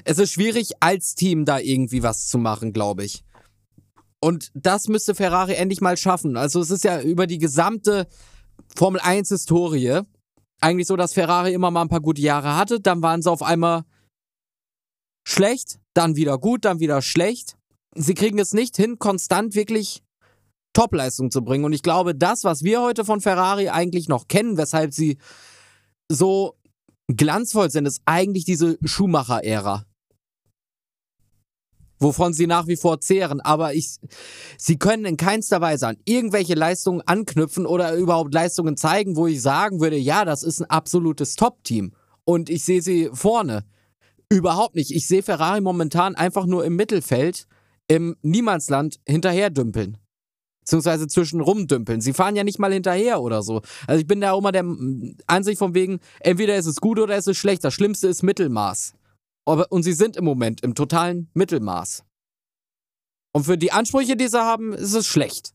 B: es ist schwierig, als Team da irgendwie was zu machen, glaube ich. Und das müsste Ferrari endlich mal schaffen. Also es ist ja über die gesamte Formel 1 Historie eigentlich so, dass Ferrari immer mal ein paar gute Jahre hatte, dann waren sie auf einmal schlecht, dann wieder gut, dann wieder schlecht. Sie kriegen es nicht hin, konstant wirklich Topleistung zu bringen. Und ich glaube, das, was wir heute von Ferrari eigentlich noch kennen, weshalb sie so glanzvoll sind, ist eigentlich diese Schumacher-Ära wovon sie nach wie vor zehren. Aber ich, sie können in keinster Weise an irgendwelche Leistungen anknüpfen oder überhaupt Leistungen zeigen, wo ich sagen würde, ja, das ist ein absolutes Top-Team. Und ich sehe sie vorne. Überhaupt nicht. Ich sehe Ferrari momentan einfach nur im Mittelfeld, im Niemandsland hinterherdümpeln. Beziehungsweise zwischen rumdümpeln. Sie fahren ja nicht mal hinterher oder so. Also ich bin da immer der Ansicht von wegen, entweder ist es gut oder ist es schlecht. Das Schlimmste ist Mittelmaß. Und sie sind im Moment im totalen Mittelmaß. Und für die Ansprüche, die sie haben, ist es schlecht.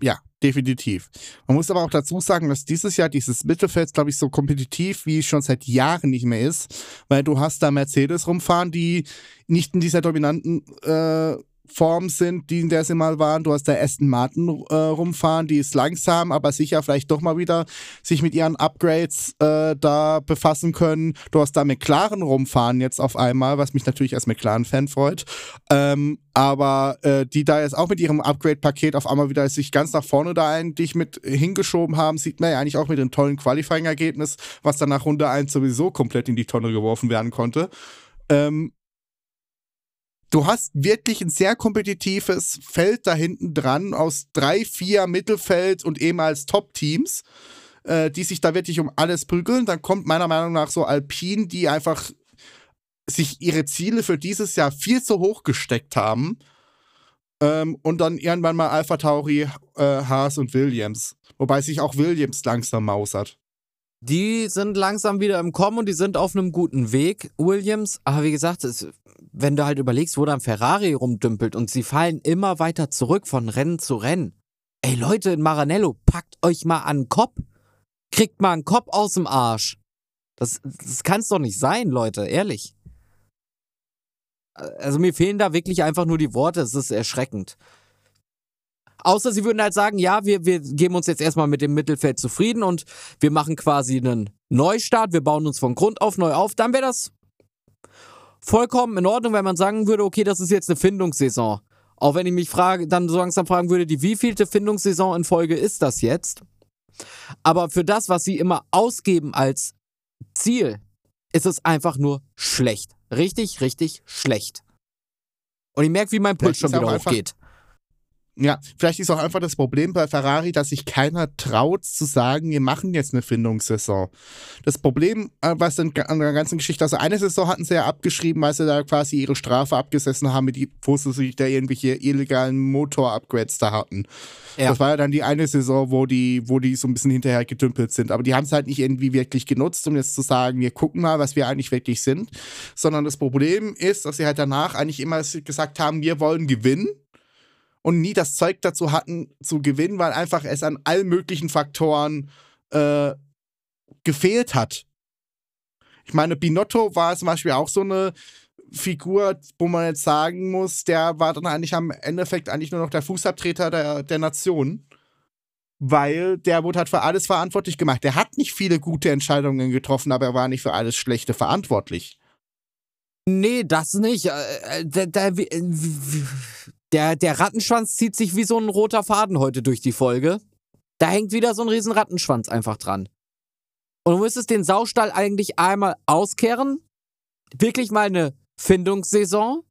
A: Ja, definitiv. Man muss aber auch dazu sagen, dass dieses Jahr dieses Mittelfeld, glaube ich, so kompetitiv wie schon seit Jahren nicht mehr ist, weil du hast da Mercedes rumfahren, die nicht in dieser dominanten äh, Form sind, die in der sie mal waren. Du hast da Aston Martin äh, rumfahren, die ist langsam, aber sicher vielleicht doch mal wieder sich mit ihren Upgrades äh, da befassen können. Du hast da McLaren rumfahren jetzt auf einmal, was mich natürlich als McLaren-Fan freut. Ähm, aber äh, die da jetzt auch mit ihrem Upgrade-Paket auf einmal wieder sich ganz nach vorne da eigentlich mit hingeschoben haben, sieht man ja eigentlich auch mit dem tollen Qualifying-Ergebnis, was dann nach Runde 1 sowieso komplett in die Tonne geworfen werden konnte. Ähm, du hast wirklich ein sehr kompetitives Feld da hinten dran aus drei, vier Mittelfeld und ehemals Top-Teams, äh, die sich da wirklich um alles prügeln. Dann kommt meiner Meinung nach so Alpine, die einfach sich ihre Ziele für dieses Jahr viel zu hoch gesteckt haben. Ähm, und dann irgendwann mal Alpha Tauri, äh, Haas und Williams. Wobei sich auch Williams langsam mausert.
B: Die sind langsam wieder im Kommen und die sind auf einem guten Weg, Williams. Aber wie gesagt, es, wenn du halt überlegst, wo dann Ferrari rumdümpelt und sie fallen immer weiter zurück von Rennen zu Rennen. Ey Leute in Maranello, packt euch mal an den Kopf. Kriegt mal einen Kopf aus dem Arsch. Das, das es doch nicht sein, Leute, ehrlich. Also mir fehlen da wirklich einfach nur die Worte, es ist erschreckend. Außer sie würden halt sagen, ja, wir, wir geben uns jetzt erstmal mit dem Mittelfeld zufrieden und wir machen quasi einen Neustart, wir bauen uns von Grund auf neu auf, dann wäre das vollkommen in Ordnung, wenn man sagen würde, okay, das ist jetzt eine Findungssaison. Auch wenn ich mich frage, dann so langsam fragen würde, die wievielte Findungssaison in Folge ist das jetzt? Aber für das, was sie immer ausgeben als Ziel, ist es einfach nur schlecht. Richtig, richtig schlecht. Und ich merke, wie mein Puls schon wieder hochgeht.
A: Ja, vielleicht ist auch einfach das Problem bei Ferrari, dass sich keiner traut zu sagen, wir machen jetzt eine Findungssaison. Das Problem, äh, was dann an der ganzen Geschichte, also eine Saison hatten sie ja abgeschrieben, weil sie da quasi ihre Strafe abgesessen haben, mit die, wo sie sich da irgendwelche illegalen Motor-Upgrades da hatten. Ja. Das war ja dann die eine Saison, wo die, wo die so ein bisschen hinterher gedümpelt sind. Aber die haben es halt nicht irgendwie wirklich genutzt, um jetzt zu sagen, wir gucken mal, was wir eigentlich wirklich sind. Sondern das Problem ist, dass sie halt danach eigentlich immer gesagt haben, wir wollen gewinnen und nie das Zeug dazu hatten zu gewinnen, weil einfach es an allen möglichen Faktoren äh, gefehlt hat. Ich meine, Binotto war zum Beispiel auch so eine Figur, wo man jetzt sagen muss, der war dann eigentlich am Endeffekt eigentlich nur noch der Fußabtreter der, der Nation. Weil der wurde halt für alles verantwortlich gemacht. Der hat nicht viele gute Entscheidungen getroffen, aber er war nicht für alles Schlechte verantwortlich.
B: Nee, das nicht. Äh, äh, der, der, der, der Rattenschwanz zieht sich wie so ein roter Faden heute durch die Folge. Da hängt wieder so ein riesen Rattenschwanz einfach dran. Und du müsstest den Saustall eigentlich einmal auskehren. Wirklich mal eine Findungssaison.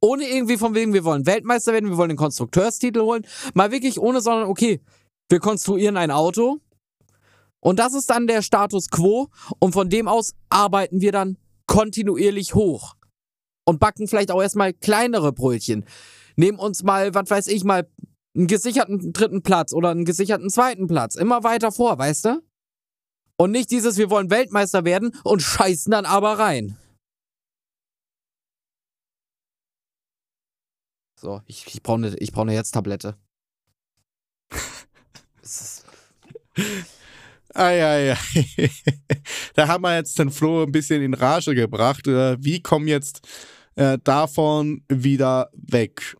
B: Ohne irgendwie von wegen, wir wollen Weltmeister werden, wir wollen den Konstrukteurstitel holen. Mal wirklich ohne, sondern okay, wir konstruieren ein Auto. Und das ist dann der Status quo. Und von dem aus arbeiten wir dann kontinuierlich hoch. Und backen vielleicht auch erstmal kleinere Brötchen nehmen uns mal, was weiß ich, mal einen gesicherten dritten Platz oder einen gesicherten zweiten Platz. Immer weiter vor, weißt du? Und nicht dieses, wir wollen Weltmeister werden und scheißen dann aber rein. So, ich, ich brauche eine brauch ne Jetzt-Tablette.
A: Eieiei. da haben wir jetzt den Flo ein bisschen in Rage gebracht. Äh, wie kommen jetzt äh, davon wieder weg?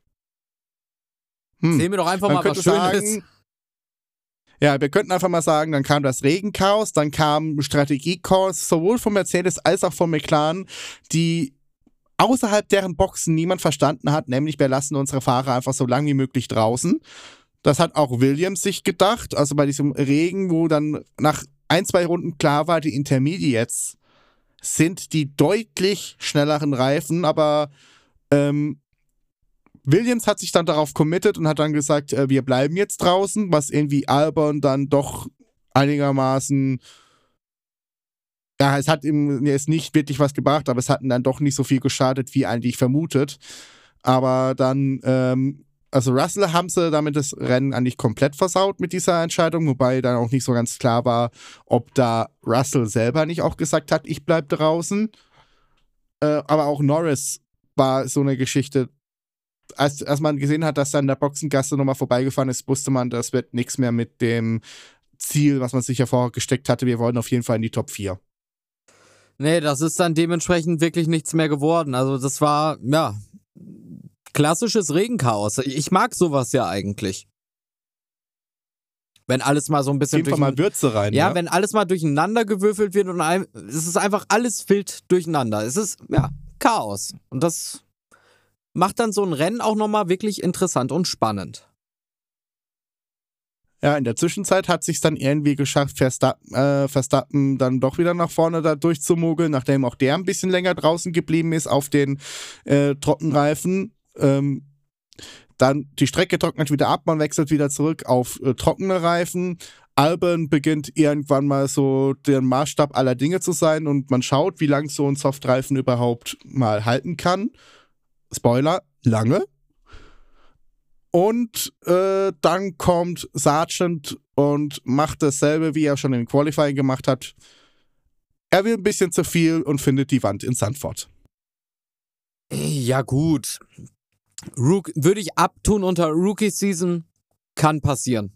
B: Hm. Sehen wir doch einfach Man mal was Schönes. Sagen,
A: ja, wir könnten einfach mal sagen, dann kam das Regenchaos, dann kam Strategiechaos, sowohl von Mercedes als auch von McLaren, die außerhalb deren Boxen niemand verstanden hat, nämlich wir lassen unsere Fahrer einfach so lange wie möglich draußen. Das hat auch Williams sich gedacht, also bei diesem Regen, wo dann nach ein, zwei Runden klar war, die Intermediates sind die deutlich schnelleren Reifen, aber ähm, Williams hat sich dann darauf committed und hat dann gesagt, äh, wir bleiben jetzt draußen, was irgendwie Albon dann doch einigermaßen ja, es hat ihm jetzt nicht wirklich was gebracht, aber es hat ihm dann doch nicht so viel geschadet, wie eigentlich vermutet. Aber dann, ähm, also Russell haben sie damit das Rennen eigentlich komplett versaut mit dieser Entscheidung, wobei dann auch nicht so ganz klar war, ob da Russell selber nicht auch gesagt hat, ich bleib draußen. Äh, aber auch Norris war so eine Geschichte, als, als man gesehen hat, dass dann der Boxengasse nochmal vorbeigefahren ist, wusste man, das wird nichts mehr mit dem Ziel, was man sich ja vorher gesteckt hatte. Wir wollen auf jeden Fall in die Top 4.
B: Nee, das ist dann dementsprechend wirklich nichts mehr geworden. Also das war, ja, klassisches Regenchaos. Ich mag sowas ja eigentlich. Wenn alles mal so ein bisschen.
A: Durch mal Würze rein.
B: Ja, ja, wenn alles mal durcheinander gewürfelt wird und ein, es ist einfach alles wild durcheinander. Es ist, ja, Chaos. Und das macht dann so ein Rennen auch nochmal wirklich interessant und spannend.
A: Ja, in der Zwischenzeit hat sich dann irgendwie geschafft, Verstappen, äh, Verstappen dann doch wieder nach vorne da durchzumogeln, nachdem auch der ein bisschen länger draußen geblieben ist auf den äh, Trockenreifen. Ähm, dann die Strecke trocknet wieder ab, man wechselt wieder zurück auf äh, trockene Reifen. Albon beginnt irgendwann mal so der Maßstab aller Dinge zu sein und man schaut, wie lang so ein Softreifen überhaupt mal halten kann. Spoiler, lange. Und äh, dann kommt Sargent und macht dasselbe, wie er schon im Qualifying gemacht hat. Er will ein bisschen zu viel und findet die Wand in Sandford.
B: Ja, gut. Rook, würde ich abtun unter Rookie Season, kann passieren.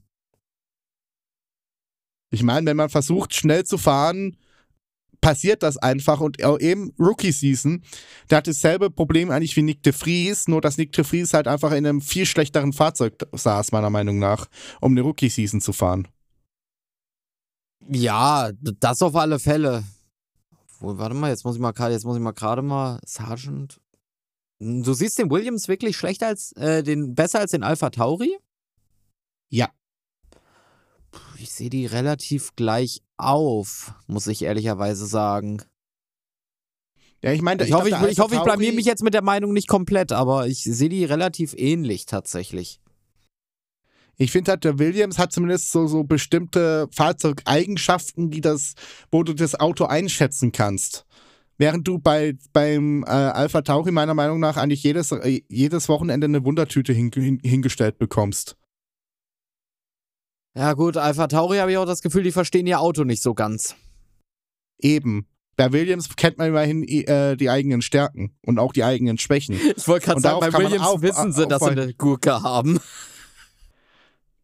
A: Ich meine, wenn man versucht, schnell zu fahren, passiert das einfach und eben Rookie Season, der hat dasselbe Problem eigentlich wie Nick de Vries, nur dass Nick de Vries halt einfach in einem viel schlechteren Fahrzeug saß, meiner Meinung nach, um eine Rookie Season zu fahren.
B: Ja, das auf alle Fälle. Warte mal, jetzt muss ich mal gerade, jetzt muss ich mal gerade mal Sergeant. Du siehst den Williams wirklich schlechter als äh, den besser als den Alpha Tauri?
A: Ja.
B: Ich sehe die relativ gleich auf, muss ich ehrlicherweise sagen.
A: Ja, ich meine,
B: ich, ich, hoffe, ich, ich, hoffe, ich blamier mich jetzt mit der Meinung nicht komplett, aber ich sehe die relativ ähnlich tatsächlich.
A: Ich finde halt, der Williams hat zumindest so, so bestimmte Fahrzeugeigenschaften, die das, wo du das Auto einschätzen kannst. Während du bei, beim äh, Alpha Tauri meiner Meinung nach eigentlich jedes, äh, jedes Wochenende eine Wundertüte hin, hin, hingestellt bekommst.
B: Ja, gut, Alpha Tauri habe ich auch das Gefühl, die verstehen ihr Auto nicht so ganz.
A: Eben. Bei Williams kennt man immerhin äh, die eigenen Stärken und auch die eigenen Schwächen.
B: Ich wollte gerade sagen, bei Williams auf, wissen sie, dass sie eine Gurke haben.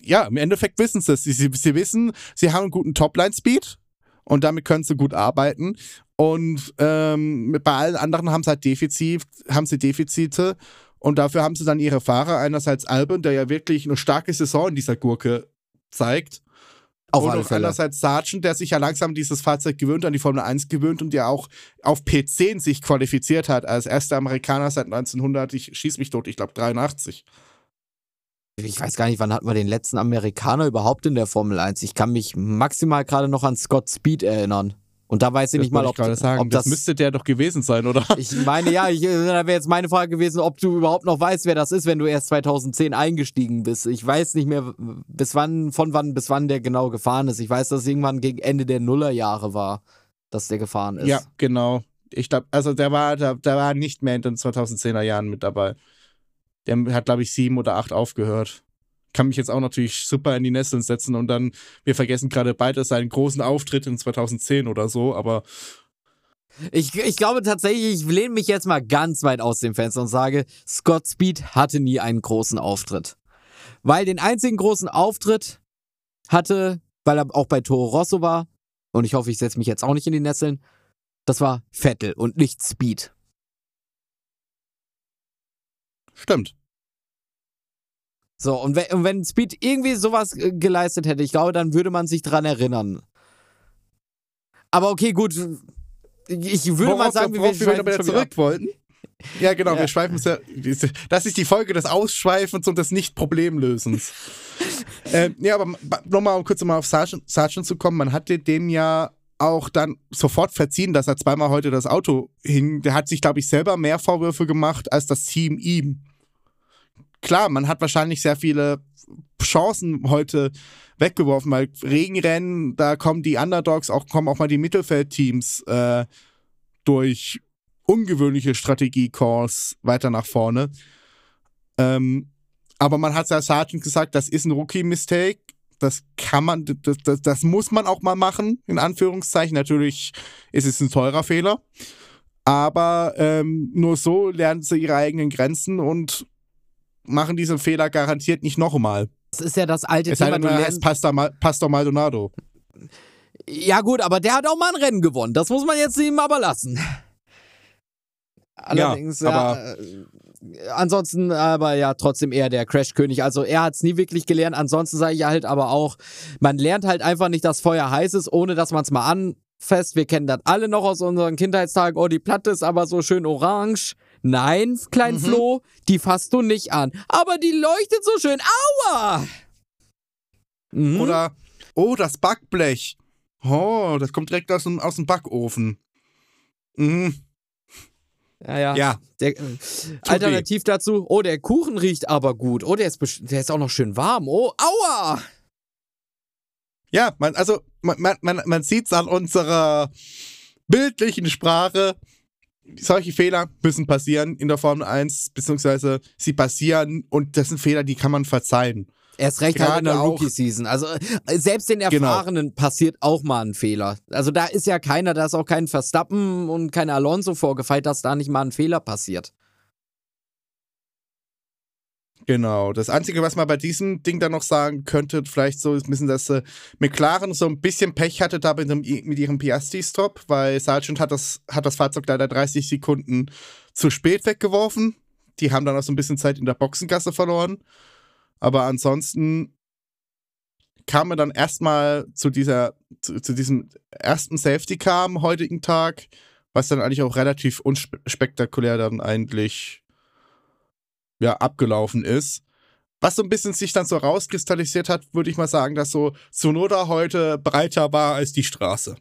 A: Ja, im Endeffekt wissen sie es. Sie, sie, sie wissen, sie haben einen guten Topline-Speed und damit können sie gut arbeiten. Und ähm, bei allen anderen haben sie halt Defizit, haben sie Defizite. Und dafür haben sie dann ihre Fahrer, einerseits Albon, der ja wirklich eine starke Saison in dieser Gurke zeigt. Auf und andererseits Sargent, der sich ja langsam dieses Fahrzeug gewöhnt, an die Formel 1 gewöhnt und der auch auf P10 sich qualifiziert hat als erster Amerikaner seit 1900, ich schieß mich tot, ich glaube 83.
B: Ich weiß gar nicht, wann hatten wir den letzten Amerikaner überhaupt in der Formel 1? Ich kann mich maximal gerade noch an Scott Speed erinnern. Und da weiß ich das nicht mal, ob,
A: ich sagen. ob das, das müsste der doch gewesen sein, oder?
B: Ich meine, ja, ich, da wäre jetzt meine Frage gewesen, ob du überhaupt noch weißt, wer das ist, wenn du erst 2010 eingestiegen bist. Ich weiß nicht mehr, bis wann, von wann bis wann der genau gefahren ist. Ich weiß, dass es irgendwann gegen Ende der Nullerjahre war, dass der gefahren ist.
A: Ja, genau. Ich glaube, also der war, der, der war nicht mehr in den 2010er Jahren mit dabei. Der hat, glaube ich, sieben oder acht aufgehört. Kann mich jetzt auch natürlich super in die Nesseln setzen und dann, wir vergessen gerade beide seinen großen Auftritt in 2010 oder so, aber.
B: Ich, ich glaube tatsächlich, ich lehne mich jetzt mal ganz weit aus dem Fenster und sage, Scott Speed hatte nie einen großen Auftritt. Weil den einzigen großen Auftritt hatte, weil er auch bei Toro Rosso war, und ich hoffe, ich setze mich jetzt auch nicht in die Nesseln, das war Vettel und nicht Speed.
A: Stimmt.
B: So, und wenn, und wenn Speed irgendwie sowas äh, geleistet hätte, ich glaube, dann würde man sich dran erinnern. Aber okay, gut. Ich würde
A: worauf,
B: mal sagen,
A: wir, wir
B: wieder
A: wieder zurück wollten. Ja, genau, ja. wir schweifen es ja. Das ist die Folge des Ausschweifens und des Nicht-Problemlösens. äh, ja, aber nochmal, um kurz mal auf Sargent, Sargent zu kommen, man hatte dem ja auch dann sofort verziehen, dass er zweimal heute das Auto hing. Der hat sich, glaube ich, selber mehr Vorwürfe gemacht als das Team ihm. Klar, man hat wahrscheinlich sehr viele Chancen heute weggeworfen, weil Regenrennen, da kommen die Underdogs, auch kommen auch mal die Mittelfeldteams äh, durch ungewöhnliche Strategie-Calls weiter nach vorne. Ähm, aber man hat ja Sargent gesagt, das ist ein Rookie-Mistake. Das kann man, das, das, das muss man auch mal machen, in Anführungszeichen. Natürlich ist es ein teurer Fehler. Aber ähm, nur so lernen sie ihre eigenen Grenzen und machen diesen Fehler garantiert nicht nochmal.
B: Das ist ja das alte
A: es Thema. Es heißt Pastor, Pastor Maldonado.
B: Ja gut, aber der hat auch mal ein Rennen gewonnen. Das muss man jetzt ihm aber lassen. Allerdings, ja, aber ja, äh, ansonsten aber ja trotzdem eher der Crash-König. Also er hat es nie wirklich gelernt. Ansonsten sage ich halt aber auch, man lernt halt einfach nicht, dass Feuer heiß ist, ohne dass man es mal anfasst. Wir kennen das alle noch aus unseren Kindheitstagen. Oh, die Platte ist aber so schön orange. Nein, Klein mhm. Flo, die fasst du nicht an. Aber die leuchtet so schön. Aua!
A: Mhm. Oder, oh, das Backblech. Oh, das kommt direkt aus dem, aus dem Backofen. Mhm.
B: Ja, ja.
A: ja.
B: Der, äh, alternativ weh. dazu, oh, der Kuchen riecht aber gut. Oh, der ist, der ist auch noch schön warm. Oh, aua!
A: Ja, man, also man, man, man sieht es an unserer bildlichen Sprache. Solche Fehler müssen passieren in der Formel 1, beziehungsweise sie passieren und das sind Fehler, die kann man verzeihen.
B: Erst recht halt in der Rookie-Season. Also äh, selbst den genau. Erfahrenen genau. passiert auch mal ein Fehler. Also da ist ja keiner, da ist auch kein Verstappen und kein Alonso vorgefeilt, dass da nicht mal ein Fehler passiert.
A: Genau. Das Einzige, was man bei diesem Ding dann noch sagen könnte, vielleicht so ist ein bisschen, dass äh, McLaren so ein bisschen Pech hatte da mit, mit ihrem Piastri-Stop, weil Sargent hat das, hat das Fahrzeug leider 30 Sekunden zu spät weggeworfen. Die haben dann auch so ein bisschen Zeit in der Boxengasse verloren. Aber ansonsten kam er dann erstmal zu dieser, zu, zu, diesem ersten Safety Car am heutigen Tag, was dann eigentlich auch relativ unspektakulär dann eigentlich ja, abgelaufen ist. Was so ein bisschen sich dann so rauskristallisiert hat, würde ich mal sagen, dass so Sonoda heute breiter war als die Straße.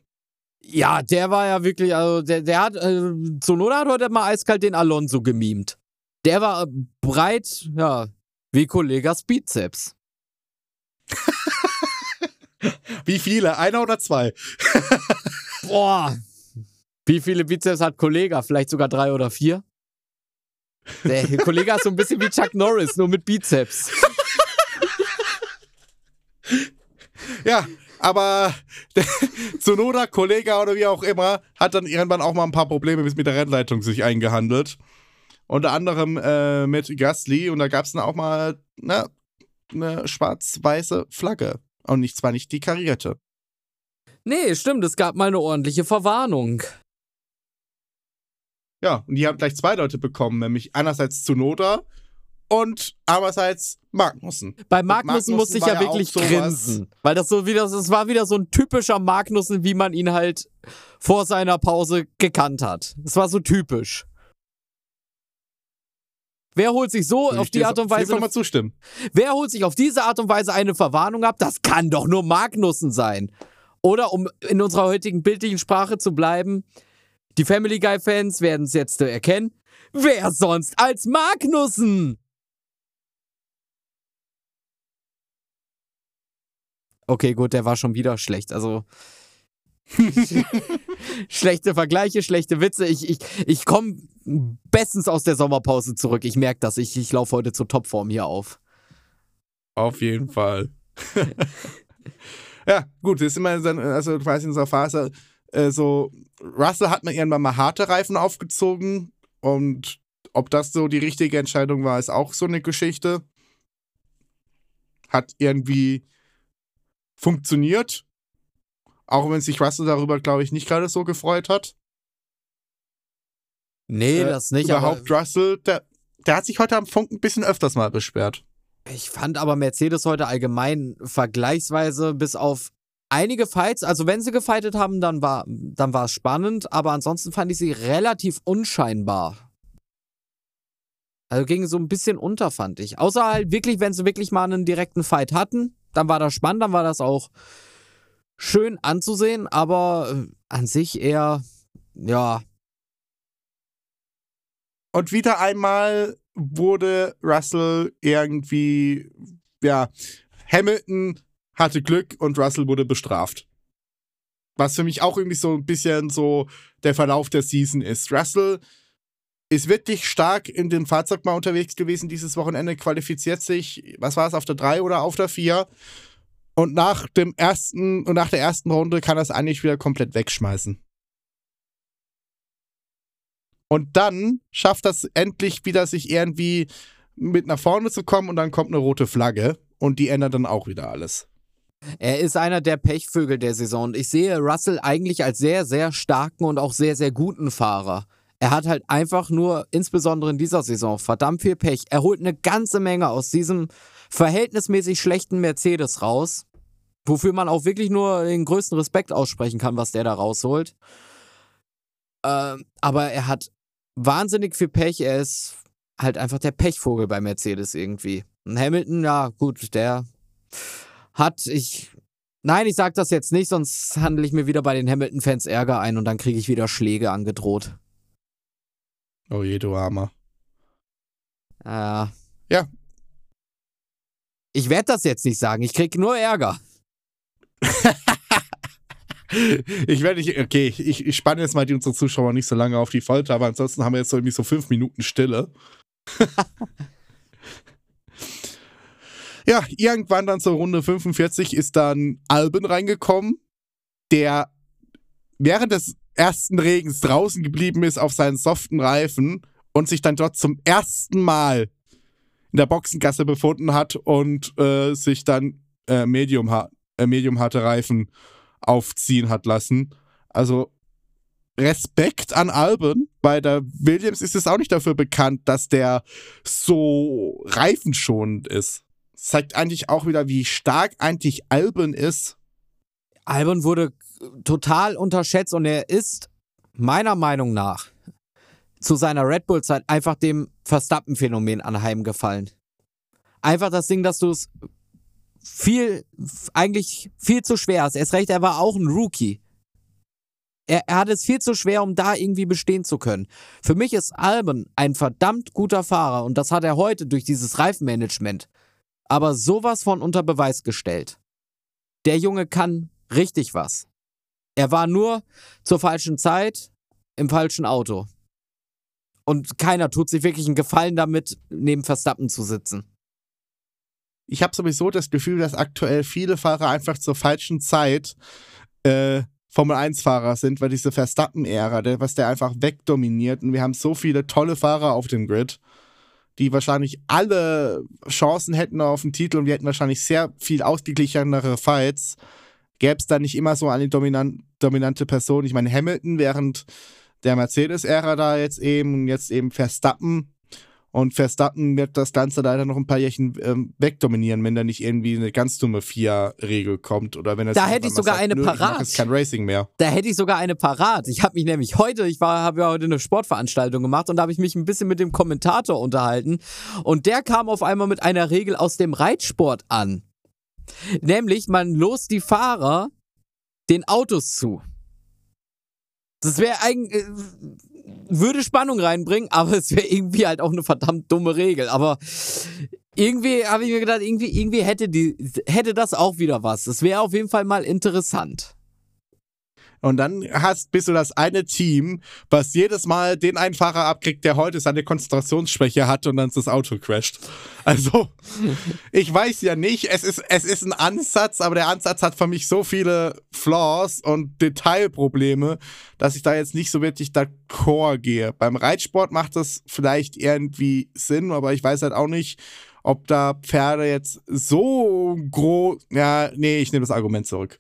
B: Ja, der war ja wirklich, also der, der hat, äh, Sonoda hat heute mal eiskalt den Alonso gemimt. Der war breit, ja, wie Kollegas Bizeps.
A: Wie viele? Einer oder zwei?
B: Boah. Wie viele Bizeps hat Kollega? Vielleicht sogar drei oder vier? Der Kollege ist so ein bisschen wie Chuck Norris, nur mit Bizeps.
A: Ja, aber Zunoda, Kollege oder wie auch immer, hat dann irgendwann auch mal ein paar Probleme mit der Rennleitung sich eingehandelt. Unter anderem äh, mit Gasly und da gab es dann auch mal ne, eine schwarz-weiße Flagge. Und nicht zwar nicht die karierte.
B: Nee, stimmt, es gab mal eine ordentliche Verwarnung.
A: Ja, und die haben gleich zwei Leute bekommen, nämlich einerseits Zunoda und andererseits Magnussen.
B: Bei Magnussen, Magnussen musste ich ja, ja wirklich grinsen, weil das so wieder, das war wieder so ein typischer Magnussen, wie man ihn halt vor seiner Pause gekannt hat. Es war so typisch. Wer holt sich so auf die Art und Weise.
A: mal zustimmen.
B: Wer holt sich auf diese Art und Weise eine Verwarnung ab? Das kann doch nur Magnussen sein. Oder um in unserer heutigen bildlichen Sprache zu bleiben, die Family Guy-Fans werden es jetzt erkennen. Wer sonst als Magnussen? Okay, gut, der war schon wieder schlecht. Also. schlechte Vergleiche, schlechte Witze. Ich, ich, ich komme bestens aus der Sommerpause zurück. Ich merke das. Ich, ich laufe heute zur Topform hier auf.
A: Auf jeden Fall. ja, gut, das ist immer dann, also quasi in unserer Phase, äh, so, Russell hat mir irgendwann mal harte Reifen aufgezogen und ob das so die richtige Entscheidung war, ist auch so eine Geschichte. Hat irgendwie funktioniert. Auch wenn sich Russell darüber, glaube ich, nicht gerade so gefreut hat.
B: Nee, äh, das nicht.
A: Überhaupt Russell, der, der hat sich heute am Funk ein bisschen öfters mal beschwert.
B: Ich fand aber Mercedes heute allgemein vergleichsweise bis auf einige Fights, also wenn sie gefightet haben, dann war, dann war es spannend, aber ansonsten fand ich sie relativ unscheinbar. Also ging so ein bisschen unter, fand ich. Außer halt wirklich, wenn sie wirklich mal einen direkten Fight hatten, dann war das spannend, dann war das auch schön anzusehen, aber äh, an sich eher, ja.
A: Und wieder einmal wurde Russell irgendwie, ja, Hamilton hatte Glück und Russell wurde bestraft. Was für mich auch irgendwie so ein bisschen so der Verlauf der Season ist. Russell ist wirklich stark in dem Fahrzeug mal unterwegs gewesen dieses Wochenende, qualifiziert sich, was war es, auf der 3 oder auf der 4. Und nach dem ersten und nach der ersten Runde kann er es eigentlich wieder komplett wegschmeißen. Und dann schafft das endlich wieder, sich irgendwie mit nach vorne zu kommen und dann kommt eine rote Flagge und die ändert dann auch wieder alles.
B: Er ist einer der Pechvögel der Saison und ich sehe Russell eigentlich als sehr, sehr starken und auch sehr, sehr guten Fahrer. Er hat halt einfach nur, insbesondere in dieser Saison, verdammt viel Pech. Er holt eine ganze Menge aus diesem verhältnismäßig schlechten Mercedes raus, wofür man auch wirklich nur den größten Respekt aussprechen kann, was der da rausholt. Ähm, aber er hat wahnsinnig viel Pech. Er ist halt einfach der Pechvogel bei Mercedes irgendwie. Und Hamilton, ja, gut, der hat, ich. Nein, ich sag das jetzt nicht, sonst handle ich mir wieder bei den Hamilton-Fans Ärger ein und dann kriege ich wieder Schläge angedroht.
A: Oh je, du Armer.
B: Äh,
A: ja.
B: Ich werde das jetzt nicht sagen, ich krieg nur Ärger.
A: ich werde nicht, okay, ich, ich spanne jetzt mal die unsere Zuschauer nicht so lange auf die Folter, aber ansonsten haben wir jetzt so irgendwie so fünf Minuten Stille. ja, irgendwann dann zur Runde 45 ist dann Alben reingekommen, der während des ersten Regens draußen geblieben ist auf seinen soften Reifen und sich dann dort zum ersten Mal in der Boxengasse befunden hat und äh, sich dann äh, Medium, äh, medium harte Reifen aufziehen hat lassen. Also Respekt an Alben. Bei der Williams ist es auch nicht dafür bekannt, dass der so reifenschonend ist. Zeigt eigentlich auch wieder, wie stark eigentlich Alben ist.
B: Albon wurde total unterschätzt und er ist meiner Meinung nach zu seiner Red Bull-Zeit einfach dem Verstappen-Phänomen anheimgefallen. Einfach das Ding, dass du es viel, eigentlich viel zu schwer hast. Er ist recht, er war auch ein Rookie. Er, er hat es viel zu schwer, um da irgendwie bestehen zu können. Für mich ist Albon ein verdammt guter Fahrer und das hat er heute durch dieses Reifenmanagement aber sowas von unter Beweis gestellt. Der Junge kann richtig was. Er war nur zur falschen Zeit im falschen Auto. Und keiner tut sich wirklich einen Gefallen damit, neben Verstappen zu sitzen
A: ich habe sowieso das Gefühl, dass aktuell viele Fahrer einfach zur falschen Zeit äh, Formel 1-Fahrer sind, weil diese Verstappen-Ära, was der einfach wegdominiert. Und wir haben so viele tolle Fahrer auf dem Grid, die wahrscheinlich alle Chancen hätten auf den Titel und wir hätten wahrscheinlich sehr viel ausgeglichenere Fights. Gäbe es da nicht immer so eine dominant, dominante Person. Ich meine, Hamilton während der Mercedes-Ära da jetzt eben, jetzt eben Verstappen und Verstappen wird das Ganze leider noch ein paar Jährchen ähm, wegdominieren, wenn da nicht irgendwie eine ganz dumme Vier-Regel kommt oder wenn es
B: Da hätte ich sogar sagt, eine parat.
A: Ich kein Racing mehr.
B: Da hätte ich sogar eine parat. Ich habe mich nämlich heute, ich war, habe ja heute eine Sportveranstaltung gemacht und da habe ich mich ein bisschen mit dem Kommentator unterhalten und der kam auf einmal mit einer Regel aus dem Reitsport an. Nämlich, man lost die Fahrer den Autos zu. Das wäre eigentlich äh, würde Spannung reinbringen, aber es wäre irgendwie halt auch eine verdammt dumme Regel. Aber irgendwie habe ich mir gedacht, irgendwie, irgendwie hätte, die, hätte das auch wieder was. Es wäre auf jeden Fall mal interessant.
A: Und dann hast, bist du das eine Team, was jedes Mal den einen Fahrer abkriegt, der heute seine Konzentrationsschwäche hat und dann das Auto crasht. Also, ich weiß ja nicht, es ist, es ist ein Ansatz, aber der Ansatz hat für mich so viele Flaws und Detailprobleme, dass ich da jetzt nicht so wirklich d'accord gehe. Beim Reitsport macht das vielleicht irgendwie Sinn, aber ich weiß halt auch nicht, ob da Pferde jetzt so groß. Ja, nee, ich nehme das Argument zurück.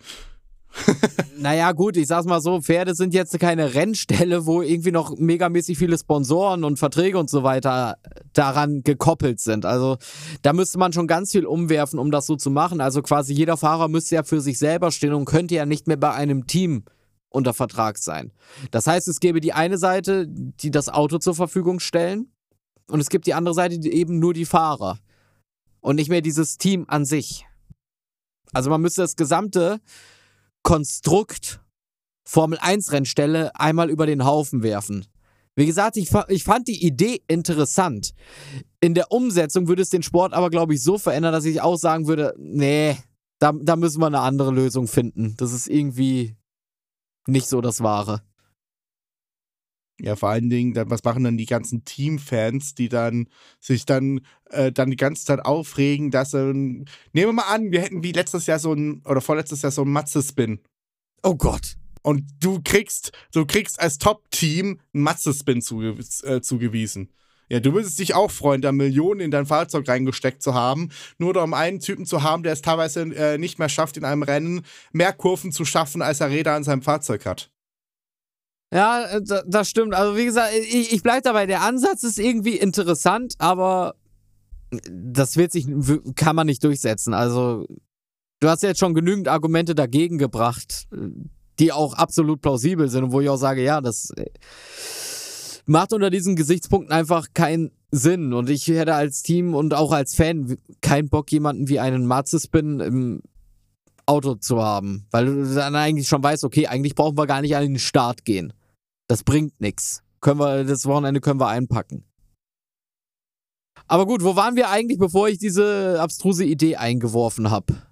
B: Naja, gut, ich sag's mal so, Pferde sind jetzt keine Rennstelle, wo irgendwie noch megamäßig viele Sponsoren und Verträge und so weiter daran gekoppelt sind. Also da müsste man schon ganz viel umwerfen, um das so zu machen. Also quasi jeder Fahrer müsste ja für sich selber stehen und könnte ja nicht mehr bei einem Team unter Vertrag sein. Das heißt, es gäbe die eine Seite, die das Auto zur Verfügung stellen und es gibt die andere Seite, die eben nur die Fahrer und nicht mehr dieses Team an sich. Also man müsste das gesamte Konstrukt Formel 1 Rennstelle einmal über den Haufen werfen. Wie gesagt, ich, ich fand die Idee interessant. In der Umsetzung würde es den Sport aber, glaube ich, so verändern, dass ich auch sagen würde, nee, da, da müssen wir eine andere Lösung finden. Das ist irgendwie nicht so das Wahre.
A: Ja, vor allen Dingen, dann, was machen dann die ganzen Teamfans, die dann sich dann, äh, dann die ganze Zeit aufregen, dass äh, nehmen wir mal an, wir hätten wie letztes Jahr so ein, oder vorletztes Jahr so ein Matze-Spin.
B: Oh Gott.
A: Und du kriegst, du kriegst als Top-Team einen Matze-Spin zuge äh, zugewiesen. Ja, du würdest dich auch freuen, da Millionen in dein Fahrzeug reingesteckt zu haben, nur um einen Typen zu haben, der es teilweise äh, nicht mehr schafft, in einem Rennen mehr Kurven zu schaffen, als er Räder an seinem Fahrzeug hat.
B: Ja, äh, das stimmt. Also wie gesagt, ich, ich bleibe dabei. Der Ansatz ist irgendwie interessant, aber das wird sich, kann man nicht durchsetzen. Also du hast jetzt schon genügend Argumente dagegen gebracht, die auch absolut plausibel sind und wo ich auch sage, ja, das äh, macht unter diesen Gesichtspunkten einfach keinen Sinn. Und ich hätte als Team und auch als Fan keinen Bock, jemanden wie einen Marzespin im Auto zu haben. Weil du dann eigentlich schon weißt, okay, eigentlich brauchen wir gar nicht an den Start gehen. Das bringt nichts. Können wir, das Wochenende können wir einpacken. Aber gut, wo waren wir eigentlich, bevor ich diese abstruse Idee eingeworfen habe?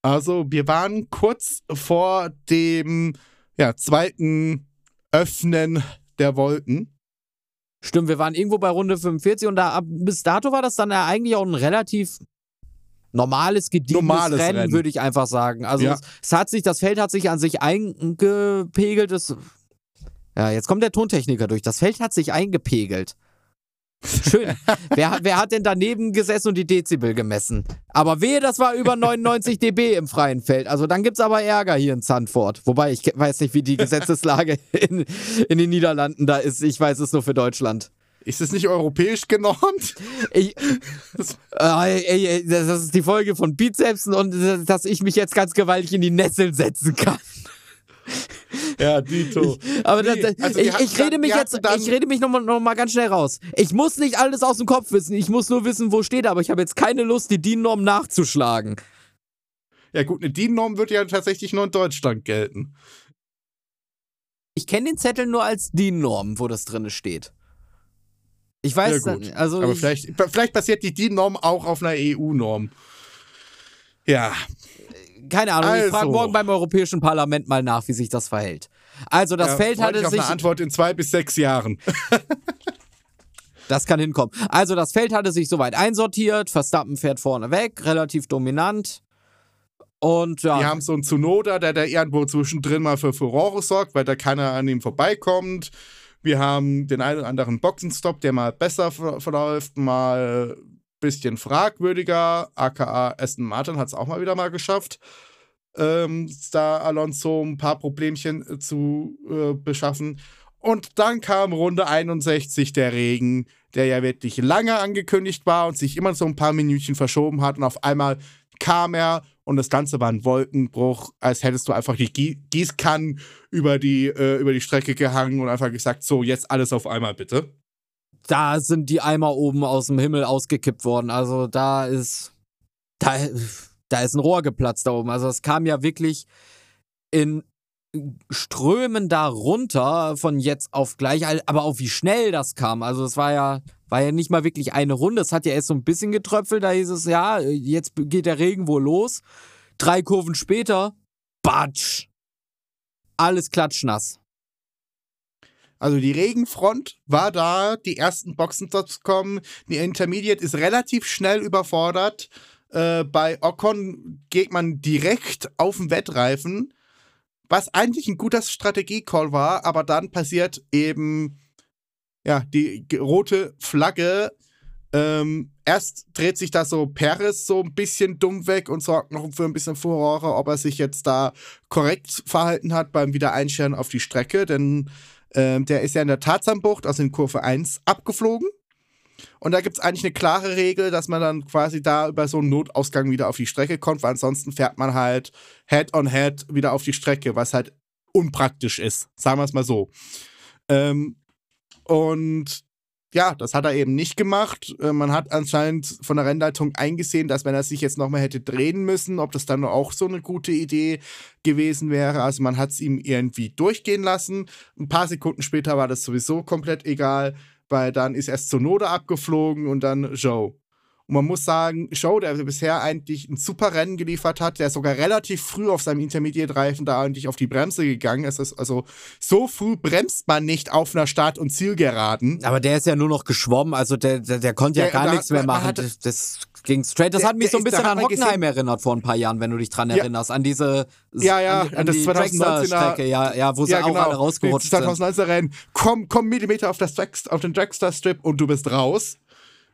A: Also, wir waren kurz vor dem ja, zweiten Öffnen der Wolken.
B: Stimmt, wir waren irgendwo bei Runde 45 und da ab, bis dato war das dann ja eigentlich auch ein relativ normales, gediegenes normales Rennen, Rennen. würde ich einfach sagen. Also ja. es, es, hat sich, das Feld hat sich an sich eingepegelt. Es, ja, jetzt kommt der Tontechniker durch. Das Feld hat sich eingepegelt. Schön. wer, wer hat denn daneben gesessen und die Dezibel gemessen? Aber wehe, das war über 99 dB im freien Feld. Also dann gibt es aber Ärger hier in Zandvoort. Wobei ich weiß nicht, wie die Gesetzeslage in, in den Niederlanden da ist. Ich weiß es nur für Deutschland.
A: Ist es nicht europäisch genormt?
B: Ich, äh, das ist die Folge von Bizepsen und dass ich mich jetzt ganz gewaltig in die Nesseln setzen kann.
A: Ja, Dito.
B: Ich, aber nee, das, also ich, ich rede mich jetzt, ich rede mich nochmal noch mal ganz schnell raus. Ich muss nicht alles aus dem Kopf wissen. Ich muss nur wissen, wo steht, aber ich habe jetzt keine Lust, die DIN-Norm nachzuschlagen.
A: Ja, gut, eine DIN-Norm wird ja tatsächlich nur in Deutschland gelten.
B: Ich kenne den Zettel nur als DIN-Norm, wo das drin steht. Ich weiß,
A: ja, gut. also. Aber vielleicht, vielleicht basiert die DIN-Norm auch auf einer EU-Norm. Ja.
B: Keine Ahnung, also. ich frage morgen beim Europäischen Parlament mal nach, wie sich das verhält. Also, das ja, Feld hatte
A: ich
B: sich.
A: eine Antwort in zwei bis sechs Jahren.
B: das kann hinkommen. Also, das Feld hatte sich soweit einsortiert. Verstappen fährt vorne weg, relativ dominant. Und ja.
A: Die haben so einen Zunoda, der da irgendwo zwischendrin mal für Furore sorgt, weil da keiner an ihm vorbeikommt. Wir haben den einen oder anderen Boxenstopp, der mal besser verläuft, mal ein bisschen fragwürdiger. AKA Aston Martin hat es auch mal wieder mal geschafft, ähm, da Alonso ein paar Problemchen äh, zu äh, beschaffen. Und dann kam Runde 61 der Regen, der ja wirklich lange angekündigt war und sich immer so ein paar Minütchen verschoben hat. Und auf einmal kam er und das Ganze war ein Wolkenbruch, als hättest du einfach die Gießkannen über die, äh, über die Strecke gehangen und einfach gesagt, so, jetzt alles auf einmal bitte.
B: Da sind die Eimer oben aus dem Himmel ausgekippt worden. Also da ist, da, da ist ein Rohr geplatzt da oben. Also es kam ja wirklich in Strömen da runter von jetzt auf gleich, aber auch wie schnell das kam. Also es war ja, war ja nicht mal wirklich eine Runde. Es hat ja erst so ein bisschen getröpfelt. Da hieß es, ja, jetzt geht der Regen wohl los. Drei Kurven später Batsch. Alles klatschnass.
A: Also die Regenfront war da, die ersten Boxenstops kommen, die Intermediate ist relativ schnell überfordert. Äh, bei Ocon geht man direkt auf den Wettreifen, was eigentlich ein guter Strategie-Call war, aber dann passiert eben ja die rote Flagge. Ähm, erst dreht sich da so Perez so ein bisschen dumm weg und sorgt noch für ein bisschen Furore, ob er sich jetzt da korrekt verhalten hat beim Wiedereinscheren auf die Strecke, denn ähm, der ist ja in der Tarzanbucht, also in Kurve 1, abgeflogen. Und da gibt es eigentlich eine klare Regel, dass man dann quasi da über so einen Notausgang wieder auf die Strecke kommt, weil ansonsten fährt man halt Head on Head wieder auf die Strecke, was halt unpraktisch ist. Sagen wir es mal so. Ähm, und ja, das hat er eben nicht gemacht. Äh, man hat anscheinend von der Rennleitung eingesehen, dass wenn er sich jetzt nochmal hätte drehen müssen, ob das dann auch so eine gute Idee gewesen wäre. Also man hat es ihm irgendwie durchgehen lassen. Ein paar Sekunden später war das sowieso komplett egal, weil dann ist erst Sonoda abgeflogen und dann Joe. Und man muss sagen, Show, der bisher eigentlich ein super Rennen geliefert hat, der sogar relativ früh auf seinem Intermediate-Reifen da eigentlich auf die Bremse gegangen ist. Also so früh bremst man nicht auf einer Start- und Zielgeraden.
B: Aber der ist ja nur noch geschwommen, also der, der, der konnte ja der, gar da, nichts mehr machen. Das, das, ging straight. Das der, hat mich so ein bisschen an Hockenheim erinnert vor ein paar Jahren, wenn du dich dran erinnerst. An diese
A: ja, ja,
B: an, an das die 2019er ja, ja, wo sie ja, genau, auch alle rausgerutscht 2019er
A: sind. Rennen. Komm, komm Millimeter auf, das Drag, auf den Dragster-Strip und du bist raus.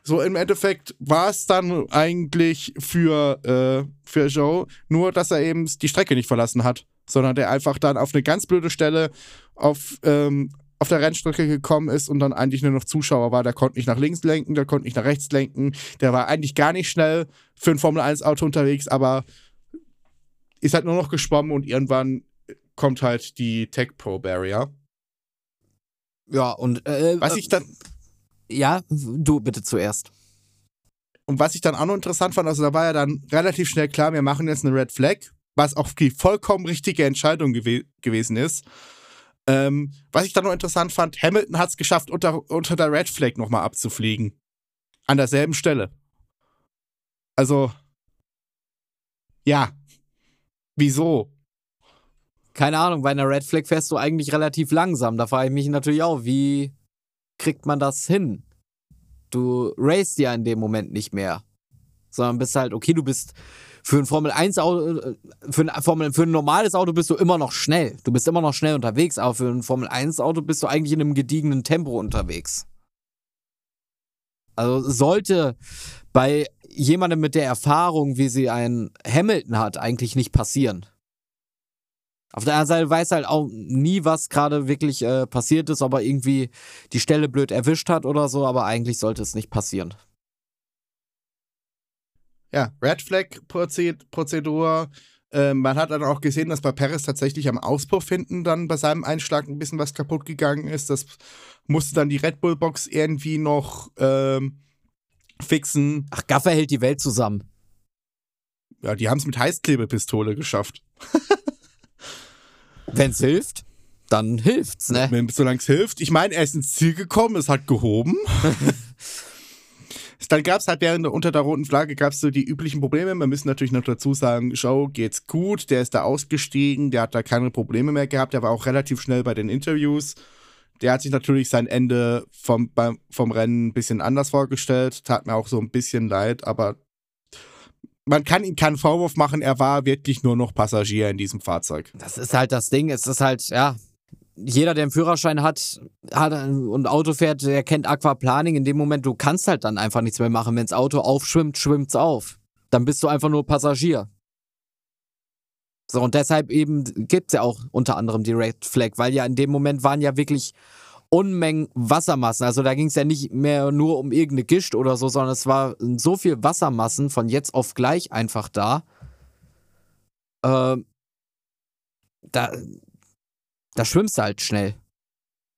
A: So im Endeffekt war es dann eigentlich für, äh, für Joe nur, dass er eben die Strecke nicht verlassen hat, sondern der einfach dann auf eine ganz blöde Stelle auf, ähm, auf der Rennstrecke gekommen ist und dann eigentlich nur noch Zuschauer war. Der konnte nicht nach links lenken, der konnte nicht nach rechts lenken. Der war eigentlich gar nicht schnell für ein Formel-1-Auto unterwegs, aber ist halt nur noch geschwommen und irgendwann kommt halt die Tech Pro Barrier.
B: Ja, und äh,
A: was ich dann
B: ja, du bitte zuerst.
A: Und was ich dann auch noch interessant fand, also da war ja dann relativ schnell klar, wir machen jetzt eine Red Flag, was auch die vollkommen richtige Entscheidung gew gewesen ist. Ähm, was ich dann noch interessant fand, Hamilton hat es geschafft, unter, unter der Red Flag nochmal abzufliegen. An derselben Stelle. Also, ja. Wieso?
B: Keine Ahnung, bei einer Red Flag fährst du eigentlich relativ langsam. Da frage ich mich natürlich auch, wie kriegt man das hin? Du racest ja in dem Moment nicht mehr. Sondern bist halt, okay, du bist für ein Formel 1 Auto, äh, für ein, Formel, für ein normales Auto bist du immer noch schnell. Du bist immer noch schnell unterwegs, aber für ein Formel 1 Auto bist du eigentlich in einem gediegenen Tempo unterwegs. Also sollte bei jemandem mit der Erfahrung, wie sie ein Hamilton hat, eigentlich nicht passieren. Auf der anderen Seite weiß halt auch nie, was gerade wirklich äh, passiert ist, ob er irgendwie die Stelle blöd erwischt hat oder so, aber eigentlich sollte es nicht passieren.
A: Ja, Red Flag Prozedur. Äh, man hat dann auch gesehen, dass bei Paris tatsächlich am Auspuff hinten dann bei seinem Einschlag ein bisschen was kaputt gegangen ist. Das musste dann die Red Bull Box irgendwie noch ähm, fixen.
B: Ach, Gaffer hält die Welt zusammen.
A: Ja, die haben es mit Heißklebepistole geschafft.
B: Wenn es hilft, dann hilft's, ne?
A: Solange es hilft. Ich meine, er ist ins Ziel gekommen, es hat gehoben. dann gab es halt während der, unter der roten Flagge gab es so die üblichen Probleme. Wir müssen natürlich noch dazu sagen, Show geht's gut, der ist da ausgestiegen, der hat da keine Probleme mehr gehabt, der war auch relativ schnell bei den Interviews. Der hat sich natürlich sein Ende vom, beim, vom Rennen ein bisschen anders vorgestellt. Tat mir auch so ein bisschen leid, aber man kann ihm keinen Vorwurf machen, er war wirklich nur noch Passagier in diesem Fahrzeug.
B: Das ist halt das Ding, es ist halt, ja, jeder, der einen Führerschein hat, hat und Auto fährt, der kennt Aquaplaning. In dem Moment, du kannst halt dann einfach nichts mehr machen. Wenn das Auto aufschwimmt, schwimmt es auf. Dann bist du einfach nur Passagier. So, und deshalb eben gibt es ja auch unter anderem die Red Flag, weil ja in dem Moment waren ja wirklich Unmengen Wassermassen. Also da ging es ja nicht mehr nur um irgendeine Gischt oder so, sondern es war so viel Wassermassen von jetzt auf gleich einfach da. Äh, da, da schwimmst du halt schnell.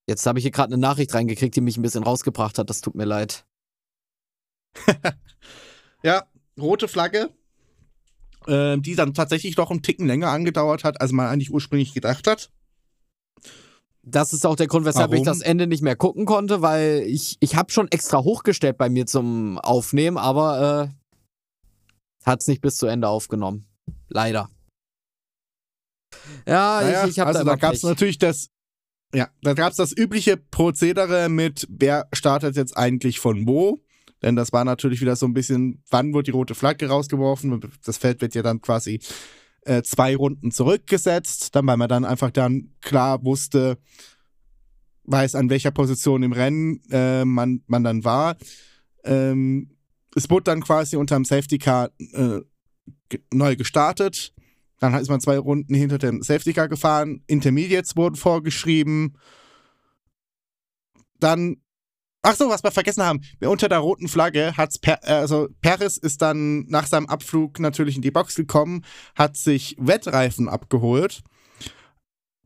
B: Jetzt habe ich hier gerade eine Nachricht reingekriegt, die mich ein bisschen rausgebracht hat. Das tut mir leid.
A: ja, rote Flagge, äh, die dann tatsächlich doch einen Ticken länger angedauert hat, als man eigentlich ursprünglich gedacht hat.
B: Das ist auch der Grund, weshalb Warum? ich das Ende nicht mehr gucken konnte, weil ich, ich habe schon extra hochgestellt bei mir zum Aufnehmen, aber äh, hat es nicht bis zu Ende aufgenommen. Leider. Ja,
A: Naja,
B: ich, ich habe
A: also
B: da,
A: da gab es natürlich das, ja, da gab es das übliche Prozedere mit, wer startet jetzt eigentlich von wo. Denn das war natürlich wieder so ein bisschen, wann wird die rote Flagge rausgeworfen? Das Feld wird ja dann quasi äh, zwei Runden zurückgesetzt, dann weil man dann einfach dann klar wusste, weiß an welcher Position im Rennen äh, man, man dann war. Ähm, es wurde dann quasi unterm Safety Car äh, neu gestartet. Dann ist man zwei Runden hinter dem Safety Car gefahren. Intermediates wurden vorgeschrieben. Dann, ach so, was wir vergessen haben. Unter der roten Flagge hat's per, äh, also Perez ist dann nach seinem Abflug natürlich in die Box gekommen, hat sich Wettreifen abgeholt.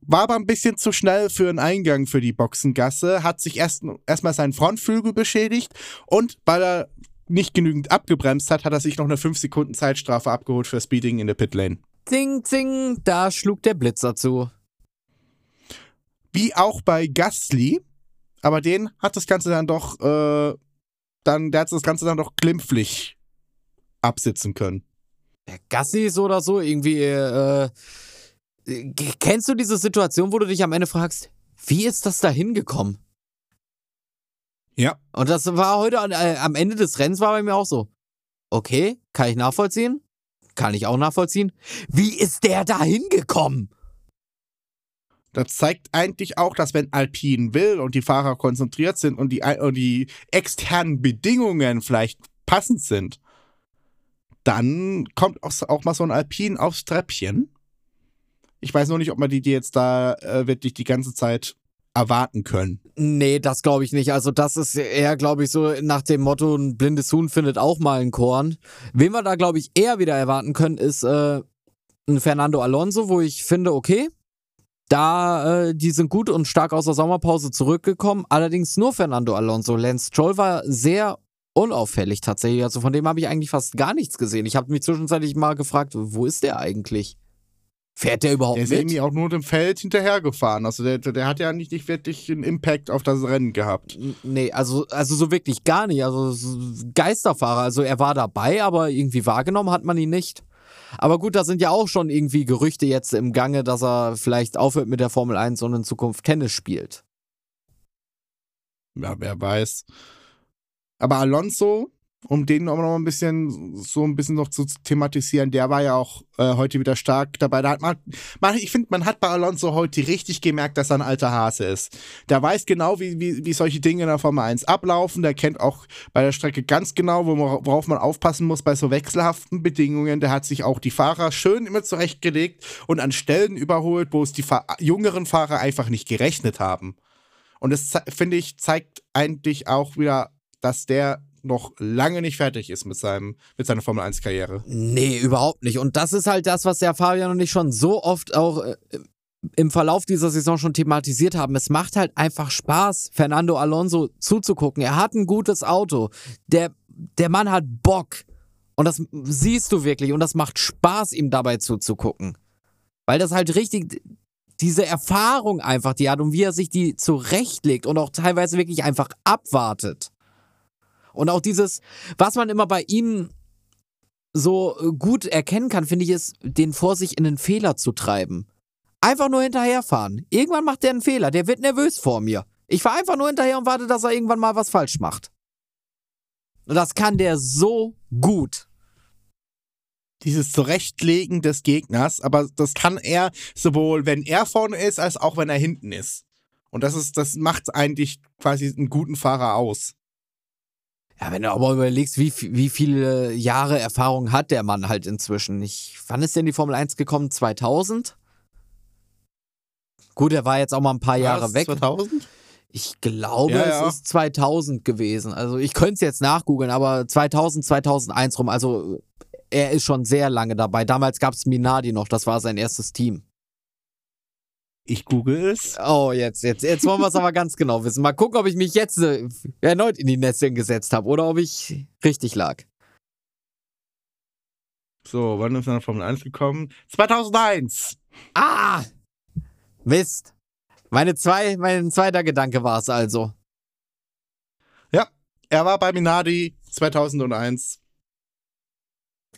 A: War aber ein bisschen zu schnell für einen Eingang für die Boxengasse, hat sich erst erstmal seinen Frontflügel beschädigt und weil er nicht genügend abgebremst hat, hat er sich noch eine 5 Sekunden Zeitstrafe abgeholt für Speeding in der Pitlane.
B: Zing, zing, da schlug der Blitzer zu.
A: Wie auch bei Gasly, aber den hat das Ganze dann doch, äh, dann, der hat das Ganze dann doch glimpflich absitzen können.
B: Der Gassi ist so oder so irgendwie, äh, äh, kennst du diese Situation, wo du dich am Ende fragst, wie ist das da hingekommen?
A: Ja.
B: Und das war heute äh, am Ende des Rennens war bei mir auch so. Okay, kann ich nachvollziehen? Kann ich auch nachvollziehen. Wie ist der da hingekommen?
A: Das zeigt eigentlich auch, dass wenn Alpine will und die Fahrer konzentriert sind und die, und die externen Bedingungen vielleicht passend sind, dann kommt auch, auch mal so ein Alpine aufs Treppchen. Ich weiß nur nicht, ob man die, die jetzt da äh, wirklich die ganze Zeit erwarten können.
B: Nee, das glaube ich nicht. Also das ist eher, glaube ich, so nach dem Motto, ein blindes Huhn findet auch mal ein Korn. Wen wir da, glaube ich, eher wieder erwarten können, ist äh, ein Fernando Alonso, wo ich finde, okay, da, äh, die sind gut und stark aus der Sommerpause zurückgekommen. Allerdings nur Fernando Alonso. Lance Stroll war sehr unauffällig tatsächlich. Also von dem habe ich eigentlich fast gar nichts gesehen. Ich habe mich zwischenzeitlich mal gefragt, wo ist der eigentlich? Fährt der überhaupt
A: Der ist
B: mit?
A: irgendwie auch nur dem Feld hinterhergefahren. Also der, der hat ja nicht, nicht wirklich einen Impact auf das Rennen gehabt.
B: Nee, also, also so wirklich gar nicht. Also Geisterfahrer. Also er war dabei, aber irgendwie wahrgenommen hat man ihn nicht. Aber gut, da sind ja auch schon irgendwie Gerüchte jetzt im Gange, dass er vielleicht aufhört mit der Formel 1 und in Zukunft Tennis spielt.
A: Ja, wer weiß. Aber Alonso, um den auch noch ein bisschen so ein bisschen noch zu thematisieren, der war ja auch äh, heute wieder stark dabei. Da hat man, man ich finde, man hat bei Alonso heute richtig gemerkt, dass er ein alter Hase ist. Der weiß genau, wie, wie, wie solche Dinge in der Formel 1 ablaufen. Der kennt auch bei der Strecke ganz genau, worauf man aufpassen muss bei so wechselhaften Bedingungen. Der hat sich auch die Fahrer schön immer zurechtgelegt und an Stellen überholt, wo es die Fa jüngeren Fahrer einfach nicht gerechnet haben. Und das, finde ich, zeigt eigentlich auch wieder, dass der noch lange nicht fertig ist mit, seinem, mit seiner Formel 1-Karriere.
B: Nee, überhaupt nicht. Und das ist halt das, was der Fabian und ich schon so oft auch äh, im Verlauf dieser Saison schon thematisiert haben. Es macht halt einfach Spaß, Fernando Alonso zuzugucken. Er hat ein gutes Auto. Der, der Mann hat Bock. Und das siehst du wirklich. Und das macht Spaß, ihm dabei zuzugucken. Weil das halt richtig diese Erfahrung einfach, die hat und wie er sich die zurechtlegt und auch teilweise wirklich einfach abwartet. Und auch dieses, was man immer bei ihm so äh, gut erkennen kann, finde ich, ist, den vor sich in einen Fehler zu treiben. Einfach nur hinterherfahren. Irgendwann macht der einen Fehler, der wird nervös vor mir. Ich fahre einfach nur hinterher und warte, dass er irgendwann mal was falsch macht. Und das kann der so gut.
A: Dieses Zurechtlegen des Gegners, aber das kann er sowohl, wenn er vorne ist, als auch wenn er hinten ist. Und das ist, das macht eigentlich quasi einen guten Fahrer aus.
B: Ja, wenn du aber überlegst, wie, wie viele Jahre Erfahrung hat der Mann halt inzwischen. Ich, wann ist denn die Formel 1 gekommen? 2000? Gut, er war jetzt auch mal ein paar Jahre
A: War das
B: weg.
A: 2000?
B: Ich glaube,
A: Ja, ja.
B: es ist 2000 gewesen. Also ich könnte es jetzt nachgoogeln, aber 2000, 2001 rum. Also er ist schon sehr lange dabei. Damals gab es Minardi noch, das war sein erstes Team.
A: Ich google es.
B: Oh, jetzt, jetzt, jetzt wollen wir es aber ganz genau wissen. Mal gucken, ob ich mich jetzt äh, erneut in die Netze gesetzt habe oder ob ich richtig lag.
A: So, wann ist er nach Formel 1 gekommen? 2001!
B: Ah! Mist. Meine zwei, mein zweiter Gedanke war es also.
A: Er war bei Minardi 2001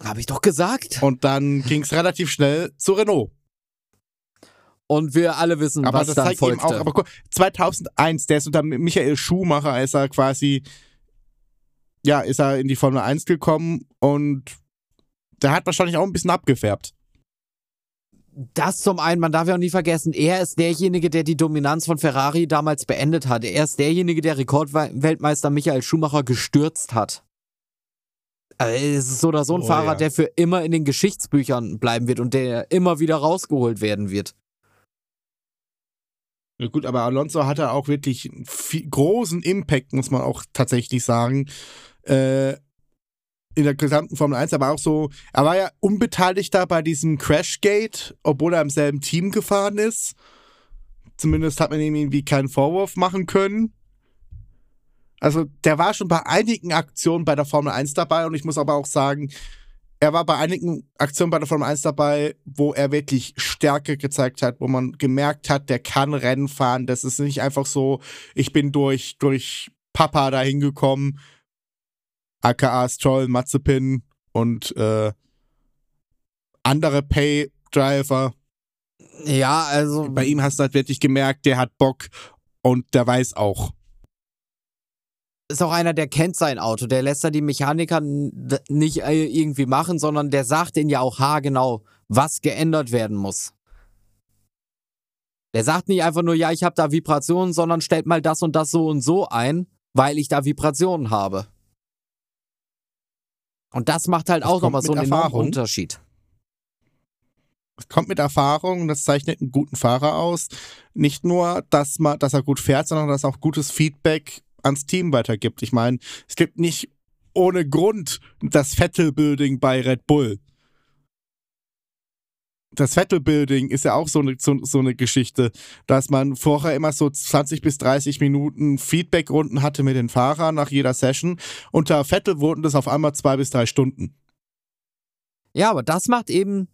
B: Habe ich doch gesagt.
A: und dann ging es relativ schnell zu Renault.
B: Und wir alle wissen,
A: aber
B: was
A: das
B: dann
A: zeigt
B: folgte.
A: eben auch, aber guck, 2001, der ist unter Michael Schumacher, ist er quasi, ja, ist er in die Formel 1 gekommen und der hat wahrscheinlich auch ein bisschen abgefärbt.
B: Das zum einen, man darf ja auch nie vergessen, er ist derjenige, der die Dominanz von Ferrari damals beendet hat. Er ist derjenige, der Rekordweltmeister Michael Schumacher gestürzt hat. Also es ist so oder so ein
A: Oh,
B: Fahrer,
A: ja.
B: der für immer in den Geschichtsbüchern bleiben wird und der immer wieder rausgeholt werden wird.
A: Ja gut, aber Alonso hatte auch wirklich viel, großen Impact, muss man auch tatsächlich sagen. Äh, in der gesamten Formel 1, aber auch so, er war ja unbeteiligter bei diesem Crashgate, obwohl er im selben Team gefahren ist. Zumindest hat man ihm irgendwie keinen Vorwurf machen können. Also, der war schon bei einigen Aktionen bei der Formel 1 dabei und ich muss aber auch sagen, er war bei einigen Aktionen bei der Formel 1 dabei, wo er wirklich Stärke gezeigt hat, wo man gemerkt hat, der kann Rennen fahren. Das ist nicht einfach so, ich bin durch, durch Papa da hingekommen, aka Stroll, Mazepin und äh, andere Pay-Driver.
B: Ja, also
A: Bei ihm hast du halt wirklich gemerkt, der hat Bock und der weiß auch.
B: Ist auch einer, der kennt sein Auto. Der lässt da die Mechaniker nicht äh, irgendwie machen, sondern der sagt ihnen ja auch haargenau, was geändert werden muss. Der sagt nicht einfach nur, ja, ich habe da Vibrationen, sondern stellt mal das und das so und so ein, weil ich da Vibrationen habe. Und das macht halt
A: Das
B: auch nochmal so einen
A: Erfahrung.
B: Unterschied.
A: Es kommt mit Erfahrung, das zeichnet einen guten Fahrer aus. Nicht nur, dass, man, dass er gut fährt, sondern dass auch gutes Feedback ans Team weitergibt. Ich meine, es gibt nicht ohne Grund das Vettel-Building bei Red Bull. Das Vettel-Building ist ja auch so eine, so, so eine Geschichte, dass man vorher immer so 20 bis 30 Minuten Feedback-Runden hatte mit den Fahrern nach jeder Session. Unter Vettel wurden das auf einmal zwei bis drei Stunden.
B: Ja, aber das macht eben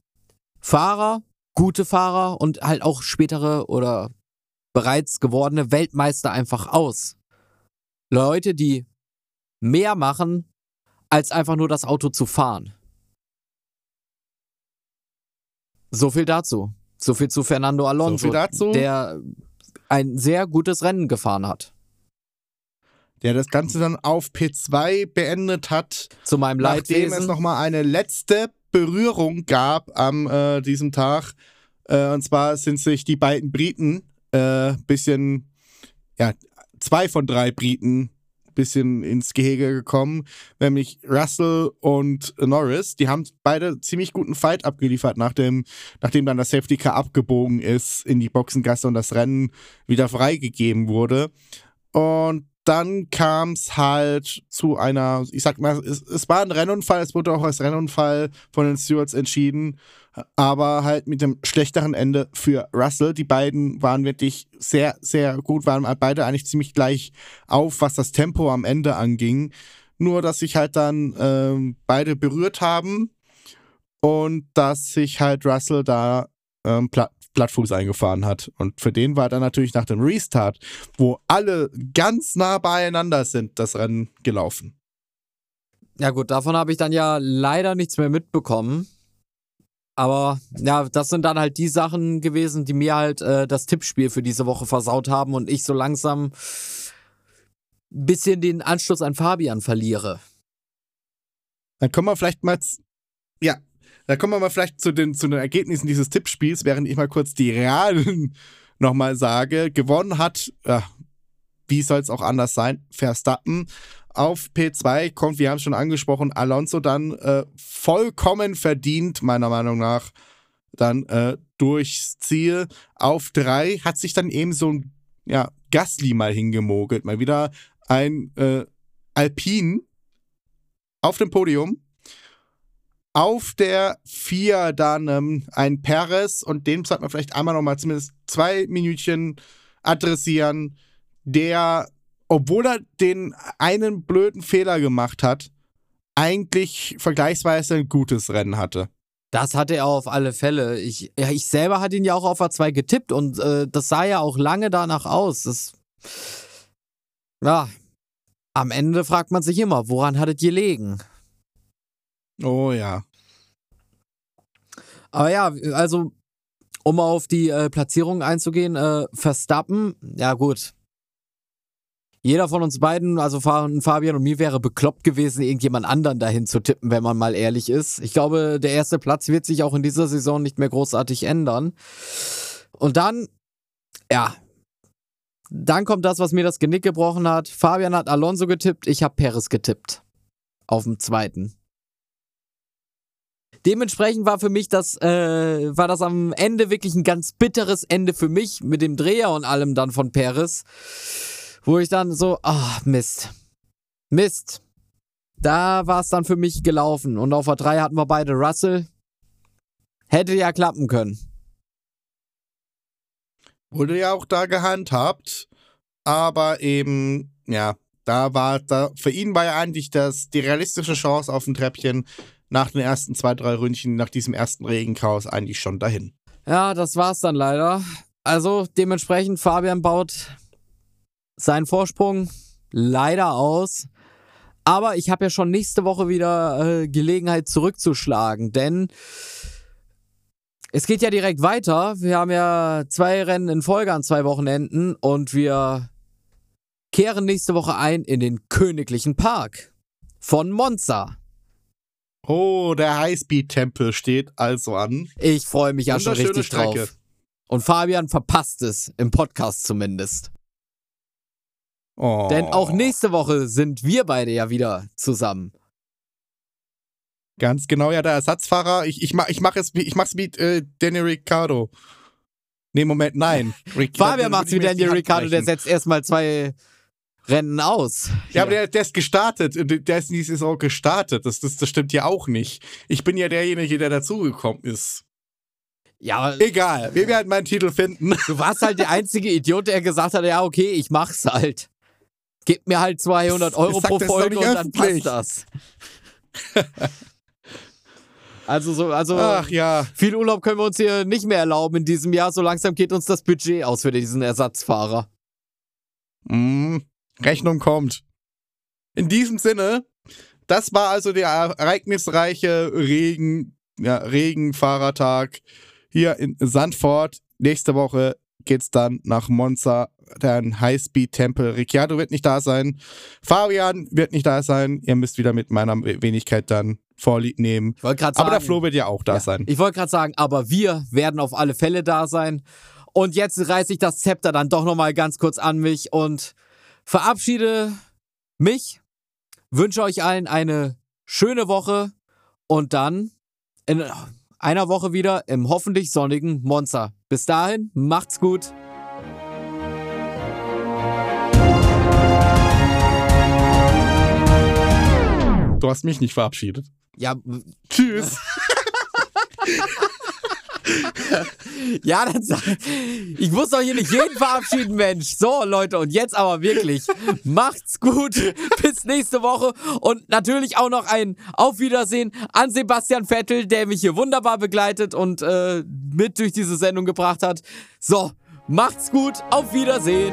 B: Fahrer, gute Fahrer und halt auch spätere oder bereits gewordene Weltmeister einfach aus. Leute, die mehr machen, als einfach nur das Auto zu fahren. So viel dazu. So viel zu Fernando Alonso,
A: So
B: der ein sehr gutes Rennen gefahren hat.
A: der das Ganze dann auf P2 beendet hat,
B: Zu meinem
A: nachdem es
B: Leidwesen.
A: nochmal eine letzte Berührung gab am äh, diesem Tag. Äh, und zwar sind sich die beiden Briten äh, bisschen, ja, zwei von drei Briten bisschen ins Gehege gekommen, nämlich Russell und Norris. Die haben beide ziemlich guten Fight abgeliefert, nachdem, nachdem dann das Safety Car abgebogen ist in die Boxengasse und das Rennen wieder freigegeben wurde. Und dann kam es halt zu einer, ich sag mal, es, es war ein Rennunfall, es wurde auch als Rennunfall von den Stewards entschieden, aber halt mit dem schlechteren Ende für Russell. Die beiden waren wirklich sehr, sehr gut, waren beide eigentlich ziemlich gleich auf, was das Tempo am Ende anging. Nur, dass sich halt dann ähm, beide berührt haben und dass sich halt Russell da ähm, platt, Plattfuß eingefahren hat. Und für den war dann natürlich nach dem Restart, wo alle ganz nah beieinander sind, das Rennen gelaufen.
B: Ja gut, davon habe ich dann ja leider nichts mehr mitbekommen. Aber ja, das sind dann halt die Sachen gewesen, die mir halt äh, das Tippspiel für diese Woche versaut haben und ich so langsam ein bisschen den Anschluss an Fabian verliere.
A: Dann kommen wir vielleicht mal, ja, dann kommen wir mal vielleicht zu den, zu den Ergebnissen dieses Tippspiels, während ich mal kurz die realen nochmal sage. Gewonnen hat, ja, wie soll es auch anders sein, Verstappen. Auf P2 kommt, wir haben es schon angesprochen, Alonso dann äh, vollkommen verdient, meiner Meinung nach, dann äh, durchs Ziel. Auf 3 hat sich dann eben so ein ja, Gasly mal hingemogelt. Mal wieder ein äh, Alpin auf dem Podium. Auf der 4 dann ähm, ein Perez und den sollte man vielleicht einmal nochmal zumindest zwei Minütchen adressieren, der, obwohl er den einen blöden Fehler gemacht hat, eigentlich vergleichsweise ein gutes Rennen hatte.
B: Das hatte er auf alle Fälle. Ich, ja, ich selber hatte ihn ja auch auf A2 getippt und äh, das sah ja auch lange danach aus. Das, ja, am Ende fragt man sich immer, woran hattet ihr gelegen?
A: Oh ja.
B: Aber ja, also um auf die äh, Platzierung einzugehen, äh, Verstappen, ja gut. Jeder von uns beiden, also Fabian und mir, wäre bekloppt gewesen, irgendjemand anderen dahin zu tippen, wenn man mal ehrlich ist. Ich glaube, der erste Platz wird sich auch in dieser Saison nicht mehr großartig ändern. Und dann, ja, dann kommt das, was mir das Genick gebrochen hat. Fabian hat Alonso getippt, ich habe Perez getippt. Auf dem zweiten. Dementsprechend war für mich das, äh, war das am Ende wirklich ein ganz bitteres Ende für mich mit dem Dreher und allem dann von Paris, wo ich dann so, ah, oh, Mist. Mist. Da war es dann für mich gelaufen. Und auf der 3 hatten wir beide Russell. Hätte ja klappen können.
A: Wurde ja auch da gehandhabt, aber eben, ja, da war, da, für ihn war ja eigentlich das, die realistische Chance auf ein Treppchen nach den ersten zwei, drei Ründchen, nach diesem ersten Regenchaos eigentlich schon dahin.
B: Ja, das war's dann leider. Also dementsprechend, Fabian baut seinen Vorsprung leider aus. Aber ich habe ja schon nächste Woche wieder äh, Gelegenheit zurückzuschlagen, denn es geht ja direkt weiter. Wir haben ja zwei Rennen in Folge an zwei Wochenenden und wir kehren nächste Woche ein in den Königlichen Park von Monza.
A: Oh, der Highspeed-Tempel steht also an.
B: Ich freue mich ja schon richtig Strecke. drauf. Und Fabian verpasst es, im Podcast zumindest. Oh. Denn auch nächste Woche sind wir beide ja wieder zusammen.
A: Ganz genau, ja, der Ersatzfahrer. Ich, ich, mach, ich, mach es, ich mach's mit äh, Danny Ricciardo. Nee, Moment, nein.
B: Fabian macht's wie Danny Ricciardo, der setzt erstmal zwei Rennen aus.
A: Ja, aber der, der ist gestartet. Der ist in die Saison gestartet. Das, das, das stimmt ja auch nicht. Ich bin ja derjenige, der dazugekommen ist. Ja, egal. Wir werden meinen Titel finden.
B: Du warst halt der einzige Idiot, der gesagt hat, ja, okay, ich mach's halt. Gib mir halt 200 Euro pro Folge und dann passt das. Also so, also
A: Ach, ja.
B: viel Urlaub können wir uns hier nicht mehr erlauben in diesem Jahr. So langsam geht uns das Budget aus für diesen Ersatzfahrer.
A: Mm. Rechnung kommt. In diesem Sinne, das war also der ereignisreiche Regen, ja, Regenfahrertag hier in Sandford. Nächste Woche geht's dann nach Monza, dein Highspeed-Tempel. Ricciardo wird nicht da sein. Fabian wird nicht da sein. Ihr müsst wieder mit meiner Wenigkeit dann Vorlieb nehmen.
B: aber
A: sagen, der Flo wird ja auch da ja, sein.
B: Ich wollte gerade sagen, aber wir werden auf alle Fälle da sein. Und jetzt reiße ich das Zepter dann doch nochmal ganz kurz an mich und verabschiede mich, wünsche euch allen eine schöne Woche und dann in einer Woche wieder im hoffentlich sonnigen Monster. Bis dahin, macht's gut.
A: Du hast mich nicht verabschiedet.
B: Ja.
A: Tschüss.
B: ja, dann sag, ich muss doch hier nicht jeden verabschieden, Mensch. So, Leute, und jetzt aber wirklich. Macht's gut. Bis nächste Woche. Und natürlich auch noch ein Auf Wiedersehen an Sebastian Vettel, der mich hier wunderbar begleitet und äh, mit durch diese Sendung gebracht hat. So, macht's gut. Auf Wiedersehen.